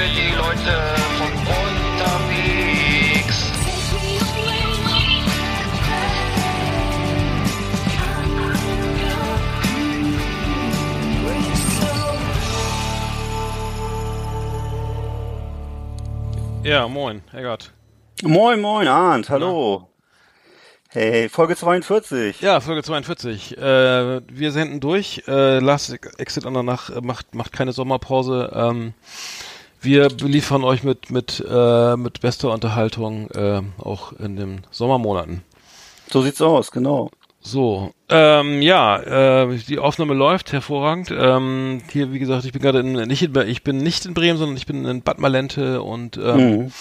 Für die Leute von unterwegs. Ja, moin, Eggert. Moin, moin, Arndt, hallo. Hey, Folge 42. Ja, Folge 42. Äh, wir senden durch. Äh, Last Exit on Danach macht, macht keine Sommerpause. Ähm, wir beliefern euch mit, mit, äh, mit bester Unterhaltung, äh, auch in den Sommermonaten. So sieht's aus, genau. So, ähm, ja, äh, die Aufnahme läuft hervorragend. Ähm, hier, wie gesagt, ich bin gerade in, nicht in, ich bin nicht in Bremen, sondern ich bin in Bad Malente und ähm, Mhm.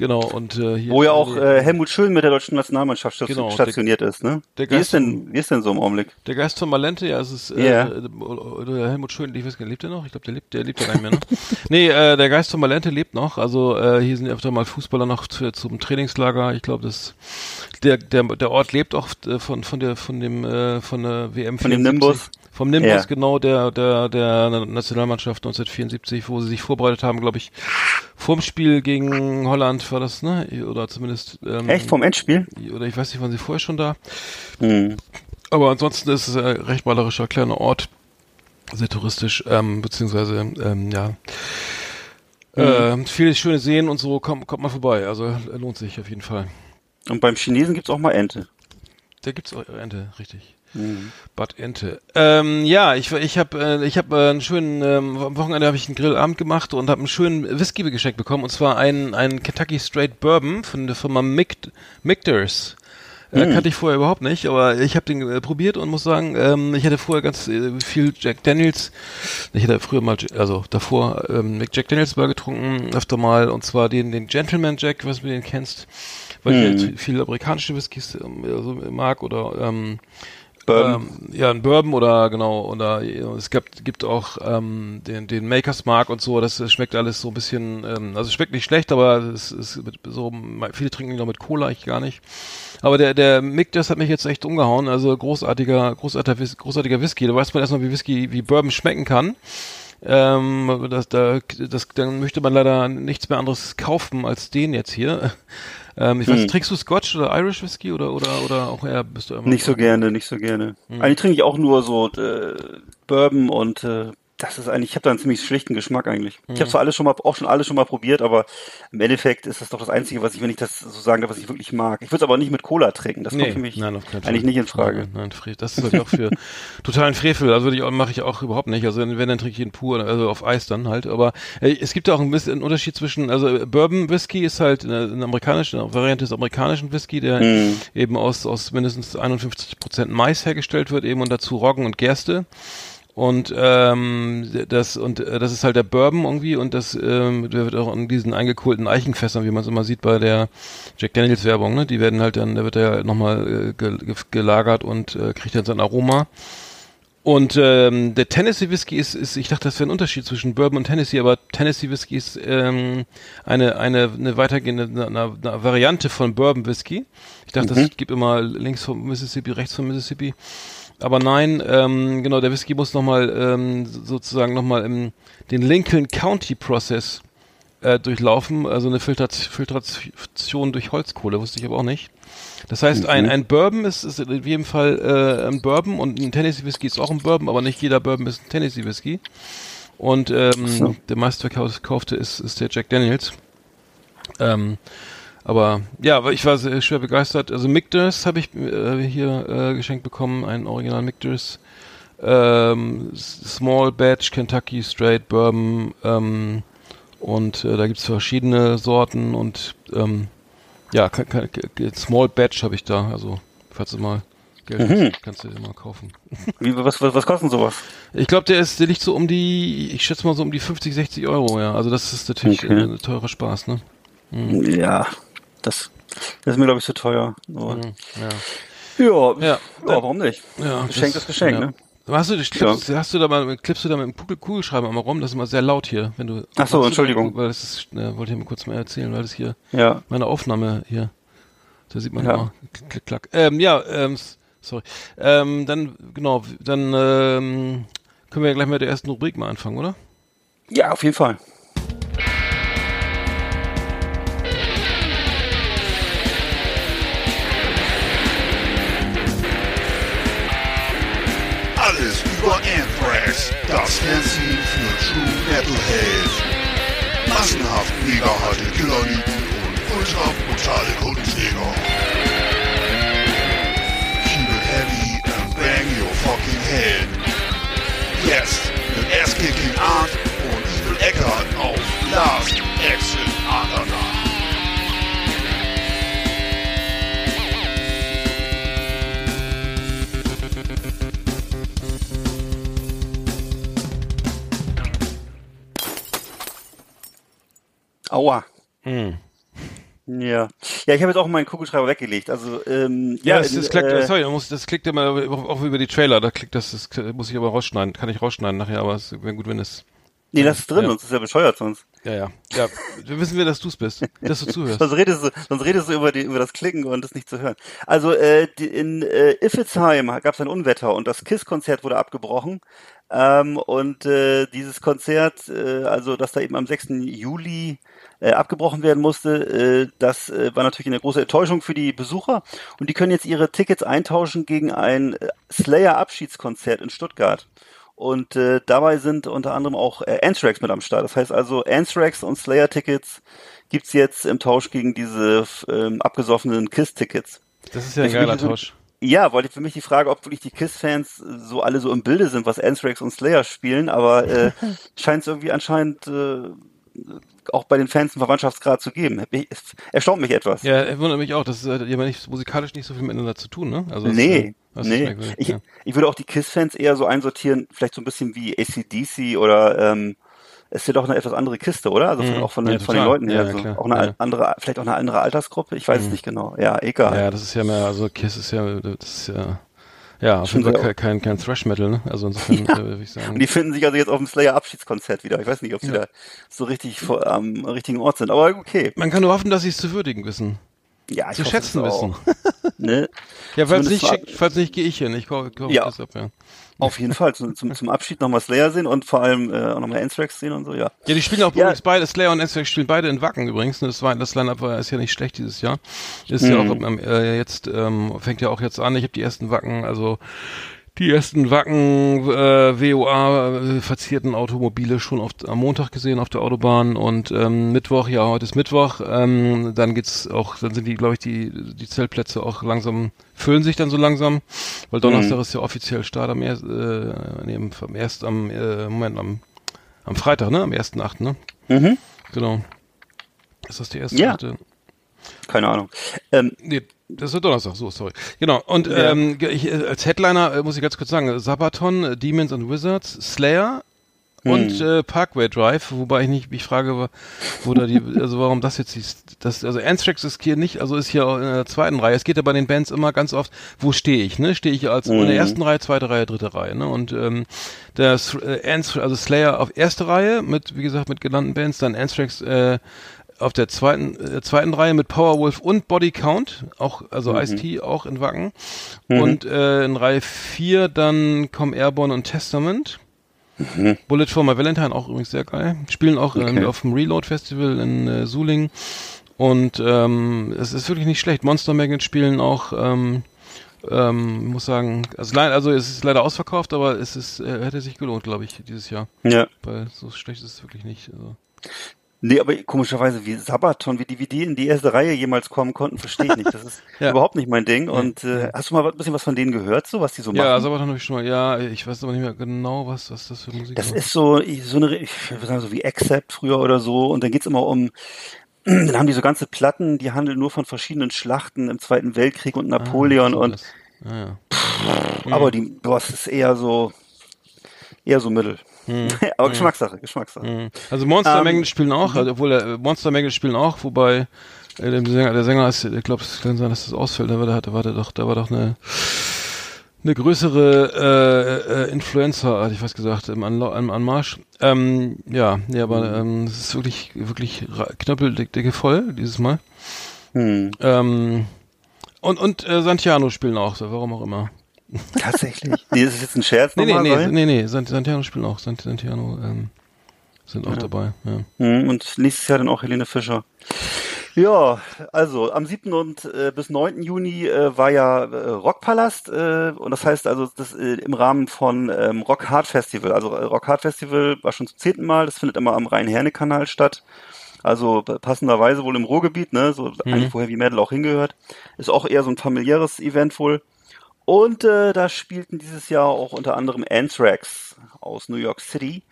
Genau und äh, hier Wo ja auch äh, Helmut Schön mit der deutschen Nationalmannschaft Genau, der- stationiert ist, ne? der Wie ist Geist- denn, wie ist denn so im Augenblick? Der Geist von Malente, ja, es ist äh, Ja. äh, oder Helmut Schön, ich weiß gar nicht, lebt er noch? Ich glaube, der lebt, der lebt ja gar nicht mehr, ne? nee, äh, der Geist von Malente lebt noch. Also äh, hier sind ja öfter mal Fußballer noch zu, zum Trainingslager. Ich glaube, das der, der der Ort lebt auch äh, von von der von dem äh, von der WM Von dem 74. Nimbus? Vom Nimbus, Ja. genau, der, der, der Nationalmannschaft 1974, wo sie sich vorbereitet haben, glaube ich, vorm Spiel gegen Holland war das, ne? Oder zumindest, ähm, Echt, vom Endspiel? oder ich weiß nicht, waren sie vorher schon da? Mhm. Aber ansonsten ist es ein recht malerischer kleiner Ort, sehr touristisch, ähm, beziehungsweise, ähm, ja, äh, viele schöne Seen und so, kommt, kommt mal vorbei, also lohnt sich auf jeden Fall. Und beim Chinesen gibt's auch mal Ente. Da gibt's auch Ente, richtig. Bad Ente. Ähm, ja, ich ich habe äh, ich habe äh, einen schönen ähm, am Wochenende habe ich einen Grillabend gemacht und habe einen schönen Whisky geschenkt bekommen und zwar einen einen Kentucky Straight Bourbon von der Firma Micht Michters. Äh, kannte ich vorher überhaupt nicht, aber ich habe den äh, probiert und muss sagen, ähm, ich hatte vorher ganz äh, viel Jack Daniels. Ich hatte früher mal, also davor ähm, Jack Daniels Bar getrunken, öfter mal und zwar den den Gentleman Jack, was du den kennst, weil ich halt viel amerikanische Whiskys ähm, so mag oder ähm, Bourbon. ähm, ja, ein Bourbon oder genau, oder es gibt, gibt auch ähm, den, den Makers Mark und so, das, das schmeckt alles so ein bisschen, ähm, also schmeckt nicht schlecht, aber es ist mit, so, viele trinken ihn noch mit Cola, ich gar nicht. Aber der, der Mick, das hat mich jetzt echt umgehauen, also großartiger, großartiger, großartiger Whisky, da weiß man erstmal, wie Whisky, wie Bourbon schmecken kann. Ähm, das, da, das, dann möchte man leider nichts mehr anderes kaufen als den jetzt hier. Ähm, ich weiß, Hm. trinkst du Scotch oder Irish Whisky oder, oder, oder auch eher bist du immer Nicht so gerne, nicht so gerne. Hm. Eigentlich trinke ich auch nur so äh, Bourbon und äh, das ist eigentlich, ich habe da einen ziemlich schlichten Geschmack eigentlich. Ich Hm. habe zwar alles schon mal, auch schon alles schon mal probiert, aber im Endeffekt ist das doch das Einzige, was ich, wenn ich das so sagen darf, was ich wirklich mag. Ich würde es aber nicht mit Cola trinken. Das kommt für mich nein, eigentlich nicht in Frage. Nein, nein, das ist halt auch für totalen Frevel. Also würde ich mache ich auch überhaupt nicht. Also wenn, dann trinke ich ihn pur, also auf Eis dann halt. Aber äh, es gibt ja auch ein bisschen einen Unterschied zwischen, also äh, Bourbon Whisky ist halt eine, eine amerikanische eine Variante des amerikanischen Whisky, der Mhm. eben aus aus mindestens 51 Prozent Mais hergestellt wird, eben und dazu Roggen und Gerste. Und ähm, das und äh, das ist halt der Bourbon irgendwie und das ähm, der wird auch in diesen eingekohlten Eichenfässern, wie man es immer sieht bei der Jack Daniels Werbung, ne? Die werden halt dann, da wird er halt nochmal äh, ge ge gelagert und äh, kriegt dann sein Aroma. Und ähm, der Tennessee Whisky ist, ist, ich dachte, das wäre ein Unterschied zwischen Bourbon und Tennessee, aber Tennessee Whisky ist ähm, eine, eine, eine weitergehende eine, eine, eine Variante von Bourbon Whisky. Ich dachte, das gibt immer links vom Mississippi, rechts vom Mississippi. Aber nein, ähm, genau, der Whisky muss nochmal ähm, sozusagen nochmal im den Lincoln County Process äh, durchlaufen, also eine Filtrat Filtration durch Holzkohle, wusste ich aber auch nicht. Das heißt, ein, ein Bourbon ist, ist in jedem Fall äh, ein Bourbon und ein Tennessee Whisky ist auch ein Bourbon, aber nicht jeder Bourbon ist ein Tennessee Whisky. Und ähm, so. der meistverkaufte ist, ist der Jack Daniels. Ähm, aber ja, ich war sehr schwer begeistert. Also Mictors habe ich äh, hier äh, geschenkt bekommen, ein Original Mictors. ähm, Small Batch, Kentucky Straight Bourbon ähm, und äh, da gibt's verschiedene Sorten und ähm, ja, kann, kann, Small Batch habe ich da, also falls du mal Geld Mhm. hast, kannst du den mal kaufen. Wie, was, was, was kostet sowas? Ich glaube, der ist, der liegt so um die, ich schätze mal so um die 50, 60 Euro, ja. Also das ist natürlich Okay. äh, ein teurer Spaß, ne? Ja, das, das ist mir, glaube ich, zu teuer. Mhm, Ja. ja, Ja. ja, warum nicht? Ja, Geschenk ist Geschenk, ja. ne? Hast du, klippst, hast du da mal, klippst du da mit dem Kugel- Kugelschreiber einmal rum? Das ist immer sehr laut hier, wenn du. Ach so, Entschuldigung. Weil das ist, äh, wollte ich mal kurz mal erzählen, weil das hier Ja. meine Aufnahme hier, da sieht man Ja. immer klick, klick, klack. Ähm, ja, ähm, sorry. Ähm, dann genau, dann ähm, können wir ja gleich mit der ersten Rubrik mal anfangen, oder? Ja, auf jeden Fall. Das Fernsehen für True Metalhead. Massenhaft mega harte Killerlieben und ultra brutale Kundenjäger. Keep it heavy and bang your fucking head. Jetzt mit Ass-Kicking Art und Evil Eckart auf Last Exit Andernach. Aua. Hm. Ja. Ja, ich habe jetzt auch meinen Kugelschreiber weggelegt. Also, ähm, Ja, ja, das, das, in, klickt, äh, sorry, das klickt immer auch, auch über die Trailer, da klickt das, das muss ich aber rausschneiden, kann ich rausschneiden nachher, aber es wäre gut, wenn es, nee, das ist drin, Ja. sonst ist ja bescheuert sonst. ja, ja, ja, wir wissen wir, dass du es bist, dass du zuhörst. Sonst redest du, sonst redest du über, die, über das Klicken und das nicht zu hören. Also äh, die, in äh, Iffelsheim gab es ein Unwetter und das KISS-Konzert wurde abgebrochen. Ähm, und äh, dieses Konzert, äh, also das da eben am 6. Juli äh, abgebrochen werden musste, äh, das äh, war natürlich eine große Enttäuschung für die Besucher. Und die können jetzt ihre Tickets eintauschen gegen ein äh, Slayer-Abschiedskonzert in Stuttgart. Und äh, dabei sind unter anderem auch äh, Anthrax mit am Start. Das heißt also, Anthrax und Slayer-Tickets gibt's jetzt im Tausch gegen diese ähm, abgesoffenen KISS-Tickets. Das ist ja ein geiler Tausch. Ja, wollte für mich die Frage, ob wirklich die KISS-Fans äh, so alle so im Bilde sind, was Anthrax und Slayer spielen, aber äh, scheint es irgendwie anscheinend äh, auch bei den Fans einen Verwandtschaftsgrad zu geben. Ich- Es erstaunt mich etwas. Ja, er wundert mich auch, das hat ja nicht, musikalisch nicht so viel miteinander zu tun, ne? Also Nee, äh, das nee. Ich, ja. ich würde auch die KISS-Fans eher so einsortieren, vielleicht so ein bisschen wie ACDC oder ähm, es ist ja doch eine etwas andere Kiste, oder? Also von, Mhm. auch von den, Ja, von den. Leuten her. Ja, so. klar. Auch eine Ja. andere, vielleicht auch eine andere Altersgruppe. Ich weiß es nicht genau. Ja, egal. Ja, das ist ja mehr, also Kiss ist ja, das ist ja, ja, auf jeden Fall kein, kein, kein Thrash-Metal, ne? Also insofern Ja. äh, würde ich sagen. Und die finden sich also jetzt auf dem Slayer Abschiedskonzert wieder. Ich weiß nicht, ob sie Ja. da so richtig vor, am richtigen Ort sind. Aber okay. Man kann nur hoffen, dass sie es zu würdigen wissen. Ja, ich Zu schätzen wissen. Ne? Ja, falls Zumindest nicht, schickt, falls nicht, gehe ich hin. Ich kaufe kauf Ja. das ab, ja. Auf jeden Fall. Zum, zum, zum Abschied nochmal Slayer sehen und vor allem äh, auch nochmal Anthrax sehen und so, ja. Ja, die spielen auch Ja. übrigens beide, Slayer und Anthrax spielen beide in Wacken übrigens. Das, war, das Line-Up war, ist ja nicht schlecht dieses Jahr. Ist ja auch Mhm. am- äh, jetzt, ähm, fängt ja auch jetzt an. Ich habe die ersten Wacken, also die ersten Wacken äh, WOA äh, verzierten Automobile schon auf, am Montag gesehen auf der Autobahn und ähm, Mittwoch, ja, heute ist Mittwoch, ähm, dann geht's auch, dann sind die, glaube ich, die, die Zeltplätze auch langsam, füllen sich dann so langsam, weil Donnerstag ist ja offiziell Start am, erst, äh, nee, am erst am, äh, Moment, am, am Freitag, ne, am 1.8., ne? Mhm. Genau. Ist das die erste? Ja. Achte? Keine Ahnung. Ähm, Nee, das ist Donnerstag, so, sorry. Genau, und Ja. ähm, ich, äh, als Headliner äh, muss ich ganz kurz sagen, Sabaton, Demons and Wizards, Slayer und Hm. äh, Parkway Drive, wobei ich nicht mich frage, wo, da die, also warum das jetzt ist, das, also Anthrax ist hier nicht, also ist hier in der zweiten Reihe. Es geht ja bei den Bands immer ganz oft, wo stehe ich, ne? Stehe ich als in Mhm. der ersten Reihe, zweite Reihe, dritte Reihe, ne? Und ähm, das äh, Anthrax, also Slayer auf erste Reihe mit, wie gesagt, mit genannten Bands, dann Anthrax äh, auf der zweiten, äh, zweiten Reihe mit Powerwolf und Body Count, auch, also Ice-T auch in Wacken. Und äh, in Reihe 4 dann kommen Airborne und Testament. Bullet for My Valentine auch übrigens sehr geil. Spielen auch ähm, Okay. auf dem Reload Festival in äh, Suling. Und ähm, es ist wirklich nicht schlecht. Monster Magnet spielen auch, ähm, ähm, muss sagen, also, also es ist leider ausverkauft, aber es ist, äh, hätte sich gelohnt, glaube ich, dieses Jahr. ja. Weil so schlecht ist es wirklich nicht. Also. Nee, aber komischerweise, wie Sabaton, wie die, wie die in die erste Reihe jemals kommen konnten, verstehe ich nicht. Das ist Ja. überhaupt nicht mein Ding. Und äh, hast du mal ein bisschen was von denen gehört, so was die so Ja, machen? Sabaton habe ich schon mal, ja, ich weiß aber nicht mehr genau, was, was das für Musik Das war. ist so, so eine, ich würde sagen, so wie Accept früher oder so. Und dann geht's immer um, dann haben die so ganze Platten, die handeln nur von verschiedenen Schlachten im Zweiten Weltkrieg und Napoleon Ah, so und, das. Ja, ja. aber die, boah, es ist eher so, eher so mittel. aber Geschmackssache, Geschmackssache. Mhm. Also Monster Ähm, Magnet spielen auch, also, obwohl äh, Monster Magnet spielen auch, wobei äh, der Sänger, der Sänger ist, ich glaube, es kann sein, dass das ausfällt, aber da hatte, war der doch, da war doch eine eine größere äh, äh, Influencer, hatte ich fast gesagt, im, Anla im Anmarsch. Ähm, ja, ja, aber ähm, es ist wirklich, wirklich knöppeldicke voll dieses Mal. Hm, Ähm, und und äh, Santiano spielen auch, so, warum auch immer. tatsächlich. nee, ist das jetzt ein Scherz Nee, nee, nochmal? nee, Ryan? nee, nee, Sant Santiano spielen auch, Sant Santiano ähm, sind auch dabei. Ja. Hm, und nächstes Jahr dann auch Helene Fischer. Ja, also am 7. und äh, bis 9. Juni äh, war ja äh, Rockpalast äh, und das heißt also das äh, im Rahmen von ähm, Rock Hard Festival. Also äh, Rock Hard Festival war schon zum zehnten Mal, das findet immer am Rhein-Herne-Kanal statt. Also passenderweise wohl im Ruhrgebiet, ne, so eigentlich wo Heavy Metal auch hingehört. Ist auch eher so ein familiäres Event wohl. Und äh, da spielten dieses Jahr auch unter anderem Anthrax aus New York City.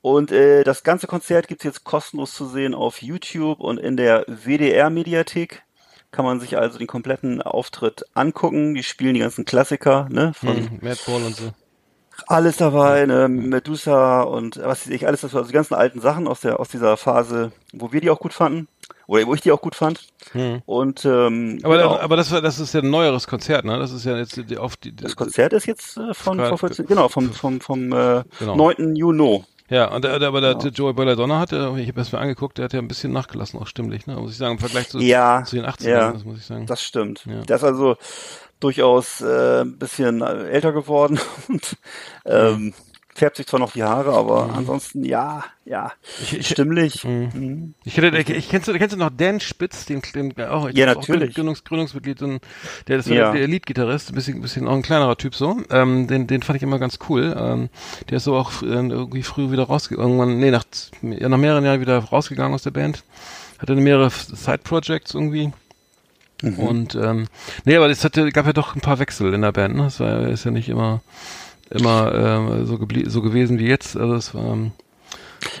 Und äh, das ganze Konzert gibt's jetzt kostenlos zu sehen auf YouTube und in der WDR-Mediathek. Kann man sich also den kompletten Auftritt angucken. Die spielen die ganzen Klassiker, ne? Von Mhm, Madball und so. alles dabei, ne? Medusa und was weiß ich, alles das, also die ganzen alten Sachen aus der aus dieser Phase, wo wir die auch gut fanden. Oder wo ich die auch gut fand. Und ähm, Aber, genau. aber das, war- das ist ja ein neueres Konzert, ne? Das ist ja jetzt die, auf die, das Konzert ist jetzt äh, von vor 14, genau, vom, vom, vom äh, Genau. 9. Juni. Ja, und der, der, aber der, der Joey Belladonna hat, äh, ich habe das mal angeguckt, der hat ja ein bisschen nachgelassen, auch stimmlich, ne? Muss ich sagen, im Vergleich zu, Ja, zu den 80ern, ja. das muss ich sagen. Das stimmt. Ja. Der ist also durchaus äh, ein bisschen äh, älter geworden und ähm, färbt sich zwar noch die Haare, aber ansonsten ja, ja, Ich- ich- stimmlich. Mhm. Ich hätte, ich, ich kennst du, kennst du noch Dan Spitz, den, den auch, Ja, glaub, auch natürlich. Gründungs, Gründungsmitglied, und der ist Ja. der Elite-Gitarrist, ein bisschen, bisschen auch ein kleinerer Typ so. Ähm, den, den fand ich immer ganz cool. Ähm, der ist so auch äh, irgendwie früh wieder rausgegangen, irgendwann, nee, nach, nach mehreren Jahren wieder rausgegangen aus der Band. Hatte mehrere Side-Projects irgendwie. Mhm. Und ähm, nee, aber es hatte, gab ja doch ein paar Wechsel in der Band. Ne? Es war ist ja nicht immer immer ähm, so, so gewesen wie jetzt. Also es war ähm,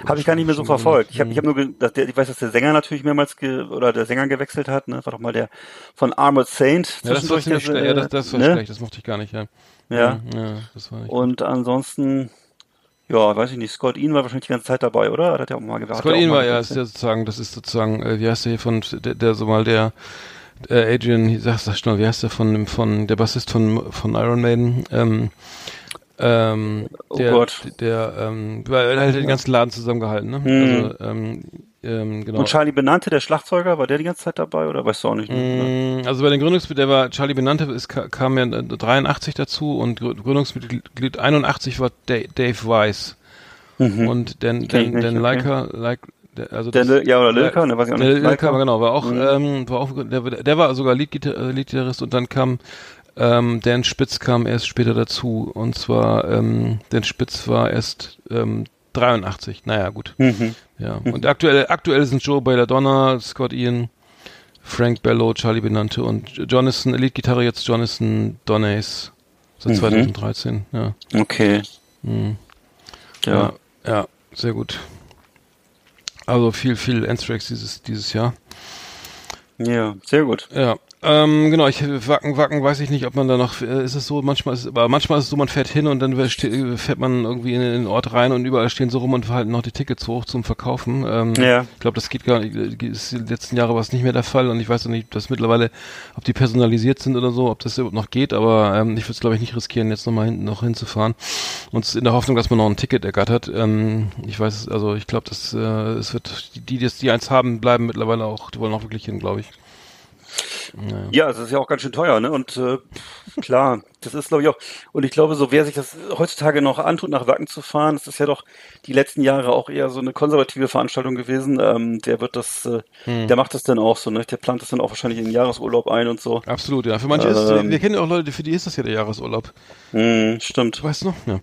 Habe ich gar nicht mehr so verfolgt. Ich habe Mhm. ich hab nur, dass der, ich weiß, dass der Sänger natürlich mehrmals ge oder der Sänger gewechselt hat. Ne? Das war doch mal der von Armored Saint. ja, das war ziemlich der, schlecht. Ja, das, das war ne? schlecht. Das mochte ich gar nicht. Ja, Ja. Mhm, ja das war nicht. Und ansonsten, ja, weiß ich nicht. Scott Ian war wahrscheinlich die ganze Zeit dabei, oder? Hat er auch mal er Scott Ian war ja, ist ja sozusagen, das ist sozusagen, äh, wie heißt der hier von, der, der so mal der, äh, Adrian, sag, sag schnell, wie heißt der von, von, der Bassist von, von Iron Maiden, ähm, ähm, Oh der, Gott. der, ähm, weil er hat den ganzen Laden zusammengehalten, ne? Hm. Also, ähm, ähm, genau. Und Charlie Benante, der Schlagzeuger, war der die ganze Zeit dabei oder weißt du auch nicht? Ne? Mm, Also bei den Gründungsmitgliedern, der war Charlie Benante, ist, ka- kam ja äh, 83 dazu und Grü- Gründungsmitglied 81 war Da- Dave Weiss. Und Dan, Kenn ich Dan, nicht, Dan okay. Leica, der, also Der, das- ja, oder Lilka, ne, weiß ich auch nicht. Lilka, genau, war auch, Mhm. ähm, war auch, der, der war sogar Leadgitar- äh, Leadgitarrist und dann kam ähm, Dan Spitz kam erst später dazu und zwar ähm, Dan Spitz war erst ähm, 83. Naja, gut. Mhm. Ja. Und aktuell, aktuell sind Joe Belladonna, Scott Ian, Frank Bello, Charlie Benante und Jonathan, Leadgitarre jetzt Jonathan Donays seit Mhm. 2013. Ja. Okay. Mhm. Ja. ja, ja, sehr gut. Also viel, viel Anthrax dieses, dieses Jahr. Ja, sehr gut. Ja, ähm, genau, ich Wacken, Wacken weiß ich nicht, ob man da noch äh, ist es so, manchmal ist es, aber manchmal ist es so, man fährt hin und dann ste- fährt man irgendwie in den Ort rein und überall stehen so rum und halten noch die Tickets hoch zum Verkaufen. Ähm, Ja. Ich glaube, das geht gar nicht, äh, ist die letzten Jahre war es nicht mehr der Fall und ich weiß auch nicht, ob das mittlerweile, ob die personalisiert sind oder so, ob das überhaupt noch geht, aber ähm, ich würde es glaube ich nicht riskieren, jetzt nochmal hinten noch hinzufahren. Und in der Hoffnung, dass man noch ein Ticket ergattert. Ähm, ich weiß also ich glaube, dass äh, es wird, die, die, die, die eins haben, bleiben mittlerweile auch, die wollen auch wirklich hin, glaube ich. Ja, es ist ja auch ganz schön teuer, ne? Und äh, Klar, das ist glaube ich auch. Und ich glaube, so wer sich das heutzutage noch antut, nach Wacken zu fahren, das ist ja doch die letzten Jahre auch eher so eine konservative Veranstaltung gewesen. Ähm, der wird das, äh, Hm. der macht das dann auch so, ne? Der plant das dann auch wahrscheinlich in den Jahresurlaub ein und so. Absolut, ja. Für manche ist es, Ähm. wir kennen ja auch Leute, für die ist das ja der Jahresurlaub. Hm, stimmt. Weißt du noch? Ja.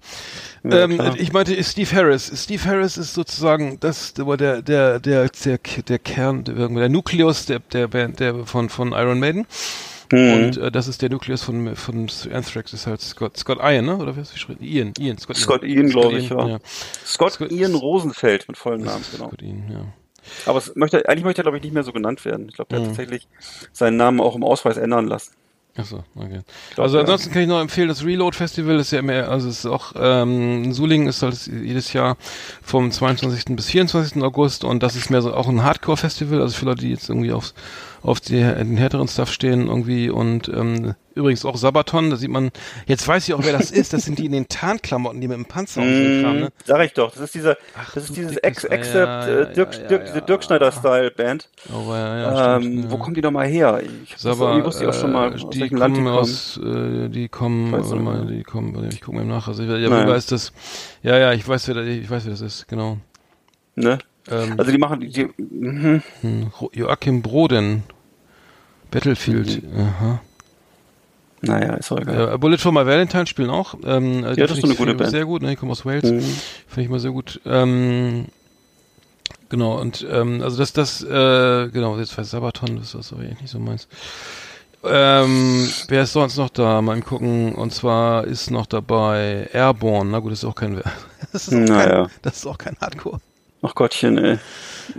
Ja, ähm, ich meinte Steve Harris. Steve Harris ist sozusagen das, der, der, der, der, der, der Kern, der, der Nukleus der, der Band, der von, von Iron Maiden. Hm. Und äh, das ist der Nukleus von, von Anthrax, ist halt Scott, Scott Ian, ne? Oder wie heißt geschrieben? Ian, Ian, Scott Ian. Scott Ian, glaube ich, Ian, ja. Scott, Scott- Ian Rosenfeld mit vollem Namen, genau. Scott Ian, ja. Aber es möchte, eigentlich möchte er, glaube ich, nicht mehr so genannt werden. Ich glaube, der Mhm. hat tatsächlich seinen Namen auch im Ausweis ändern lassen. Achso, okay. glaub, also ja. ansonsten kann ich noch empfehlen, das Reload Festival ist ja mehr, also es ist auch, ähm, in Sulingen ist halt jedes Jahr vom 22. bis 24. August und das ist mehr so auch ein Hardcore-Festival, also für Leute, die jetzt irgendwie auf, auf die, den härteren Stuff stehen irgendwie und ähm, übrigens auch Sabaton, da sieht man, jetzt weiß ich auch, wer das ist, das sind die in den Tarnklamotten, die mit dem Panzer Kram, Mm, ne? Sag ich doch, das ist dieser, Ach, das ist dieses dickes- Ex ja, Accept ja, äh, Dirk, ja, Dirk. Dirk Schneider Style Band. Oh, ja, ja, ähm, stimmt, wo kommen die nochmal her? Ich, Saba, irgendwie wusste ich auch schon mal, aus die welchem Land die kommen kommen. aus, äh, die kommen, Weiß warte mal, die kommen, ich gucke mir nach, also ich, ja, ist das? Ja, ja, ich weiß, wer, ich weiß, wer das ist, genau. Ne? Ähm, Also die machen, die, Ro- Joachim Broden, Battlefield, Mhm. aha. naja, ist auch egal. Äh, Bullet for My Valentine spielen auch. Ähm, äh, die das ist so eine gute Band. Sehr gut, ne? Die kommen aus Wales. Mhm. Finde ich mal sehr gut. Ähm, genau, und ähm, also das, das, äh, genau, jetzt weiß Sabaton, das ist aber eigentlich nicht so meins. Ähm, wer ist sonst noch da? Mal gucken. Und zwar ist noch dabei Airborne. Na gut, das ist auch kein, das ist auch Naja. kein, das ist auch kein Hardcore. Ach Gottchen, ey.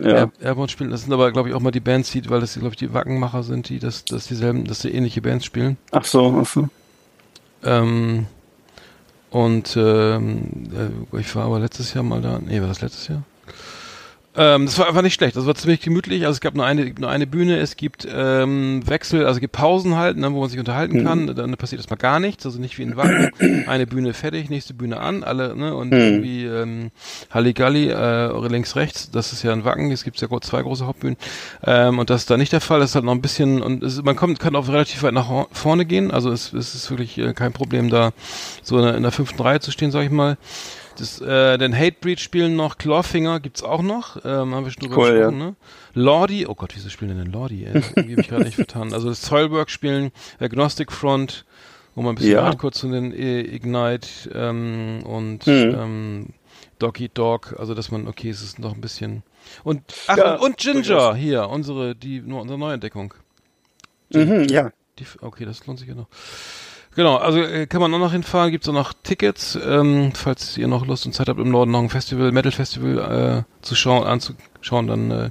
Ja. Air, Airborne spielen, das sind aber, glaube ich, auch mal die Bands, die, weil das, glaube ich, die Wackenmacher sind, die das, das dieselben, dass die ähnliche Bands spielen. Ach so, ach so. Ähm, und ähm, äh, ich war aber letztes Jahr mal da. Nee, war das letztes Jahr? Ähm, das war einfach nicht schlecht. Das war ziemlich gemütlich. Also es gab nur eine, nur eine Bühne, es gibt ähm, Wechsel, also es gibt Pausen halt, ne, wo man sich unterhalten kann. Dann passiert erstmal gar nichts, also nicht wie in Wacken. eine Bühne fertig, nächste Bühne an, alle, ne, und irgendwie ähm, Halligalli, äh, links, rechts, das ist ja ein Wacken, es gibt ja zwei große Hauptbühnen. Ähm, und das ist da nicht der Fall, das ist halt noch ein bisschen, und es, man kommt, kann auch relativ weit nach vorne gehen, also es, es ist wirklich äh, kein Problem, da so in der, in der fünften Reihe zu stehen, sag ich mal. Das, äh, den Hatebreed spielen noch, Clawfinger gibt's auch noch, ähm, haben wir schon drüber Cool, gesprochen, ne? Lordi, oh Gott, wieso spielen denn Lordi? Ey? Irgendwie hab ich gerade nicht vertan. Also das Zollwork spielen, Agnostic Front, wo man ein bisschen Ja. Hardcore zu den äh, Ignite ähm, und Mhm. ähm, Doggy Dog, also dass man, okay, es ist noch ein bisschen. Und ach, Ja, und, und Ginger, hier, unsere, die, nur unsere Neuentdeckung. Mhm, ja. Die, okay, das lohnt sich ja noch. Genau, also äh, kann man auch noch hinfahren, gibt's auch noch Tickets, ähm, falls ihr noch Lust und Zeit habt, im Norden noch ein Festival, Metal Festival äh, zu schauen, anzuschauen, dann äh,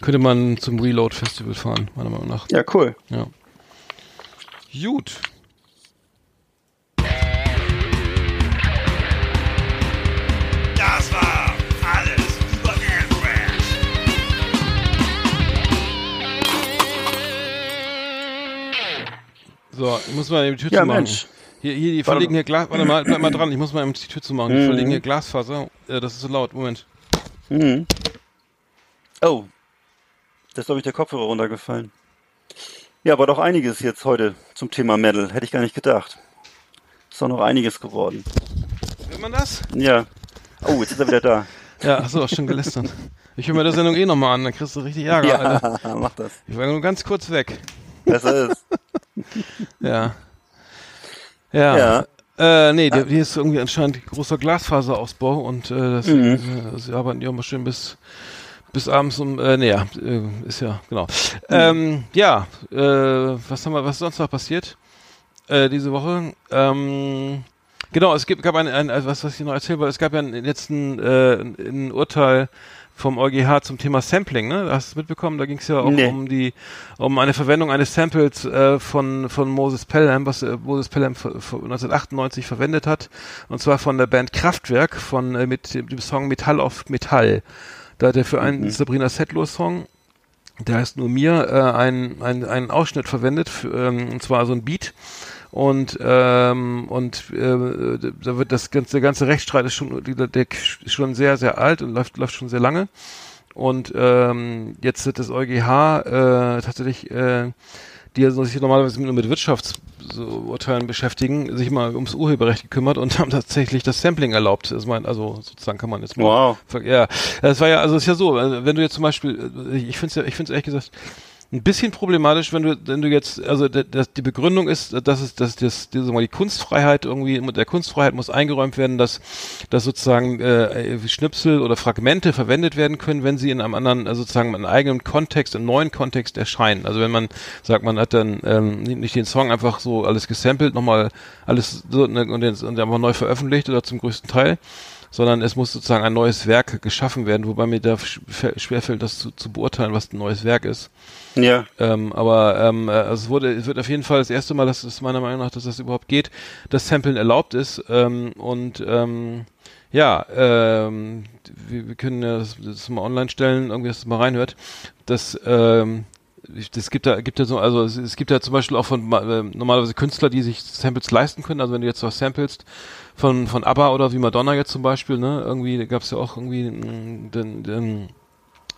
könnte man zum Reload Festival fahren, meiner Meinung nach. Ja, cool. Ja. Gut. Das war So, ich muss mal die Tür Ja, zumachen. Mensch. Hier, hier, die Warte verlegen mal. hier Glas, warte mal, bleib mal dran, ich muss mal die Tür zumachen. Die Mhm. verlegen hier Glasfaser, äh, das ist so laut, Moment. Mhm. Oh. Da ist, glaube ich, der Kopfhörer runtergefallen. Ja, aber doch einiges jetzt heute zum Thema Metal. Hätte ich gar nicht gedacht. Ist doch noch einiges geworden. Hört man das? Ja. Oh, jetzt ist er wieder da. Ja, auch schon gelästert. Ich höre mir der Sendung eh nochmal an, dann kriegst du richtig Ärger, Alter. Ja, mach das. Ich war nur ganz kurz weg. Besser ist. Ja. Ja. Ja. Äh, nee, der, hier ist irgendwie anscheinend großer Glasfaserausbau und äh, das, Mhm. äh, sie arbeiten ja mal schön bis bis abends um, äh, nee, ja, äh, ist ja, genau. Ähm, ja, äh, was haben wir, was ist sonst noch passiert äh, diese Woche? Ähm, genau, es gibt, gab ein, ein, was, was ich noch erzählen wollte, es gab ja ein, jetzt ein, äh, ein, ein Urteil vom EuGH zum Thema Sampling, ne? Hast du es mitbekommen? Da ging es ja auch Nee. um die, um eine Verwendung eines Samples äh, von von Moses Pelham, was äh, Moses Pelham ver- ver- 1998 verwendet hat, und zwar von der Band Kraftwerk von äh, mit dem Song Metall auf Metall. Da hat er für einen Sabrina Settler Song der heißt nur mir, äh, ein, ein, einen Ausschnitt verwendet, für, ähm, und zwar so ein Beat. Und ähm, und äh, da wird das ganze der ganze Rechtsstreit ist schon der, der ist schon sehr sehr alt und läuft läuft schon sehr lange und ähm, jetzt wird das EuGH äh, tatsächlich äh, die sich normalerweise nur mit Wirtschaftsurteilen beschäftigen, sich mal ums Urheberrecht gekümmert und haben tatsächlich das Sampling erlaubt. Das mein, also sozusagen kann man jetzt mal. Wow. Ja, das war ja, also es ist ja so, wenn du jetzt zum Beispiel, äh, ich finde es ja, ich finde es ehrlich gesagt ein bisschen problematisch, wenn du, wenn du jetzt, also das, die Begründung ist, dass es, dass das, diese mal die Kunstfreiheit irgendwie, der Kunstfreiheit muss eingeräumt werden, dass, dass sozusagen äh, Schnipsel oder Fragmente verwendet werden können, wenn sie in einem anderen, also sozusagen in einem eigenen Kontext, im neuen Kontext erscheinen. Also wenn man sagt, man hat dann ähm, nicht den Song einfach so alles gesampelt, nochmal alles so ne, und, den, und einfach neu veröffentlicht oder zum größten Teil, sondern es muss sozusagen ein neues Werk geschaffen werden, wobei mir da sch- schwerfällt, das zu, zu beurteilen, was ein neues Werk ist. Ja. Ähm, aber ähm, äh, also es wurde, es wird auf jeden Fall das erste Mal, dass es meiner Meinung nach, dass das überhaupt geht, dass Samplen erlaubt ist. Ähm, und ähm, ja, ähm, wir, wir können ja das, das mal online stellen, irgendwie, dass es mal reinhört. Das ähm, das gibt da, gibt da so, also es, es gibt ja zum Beispiel auch von äh, normalerweise Künstler, die sich Samples leisten können. Also wenn du jetzt was samplest von von ABBA oder wie Madonna jetzt zum Beispiel, ne, irgendwie gab es ja auch irgendwie mm, den, den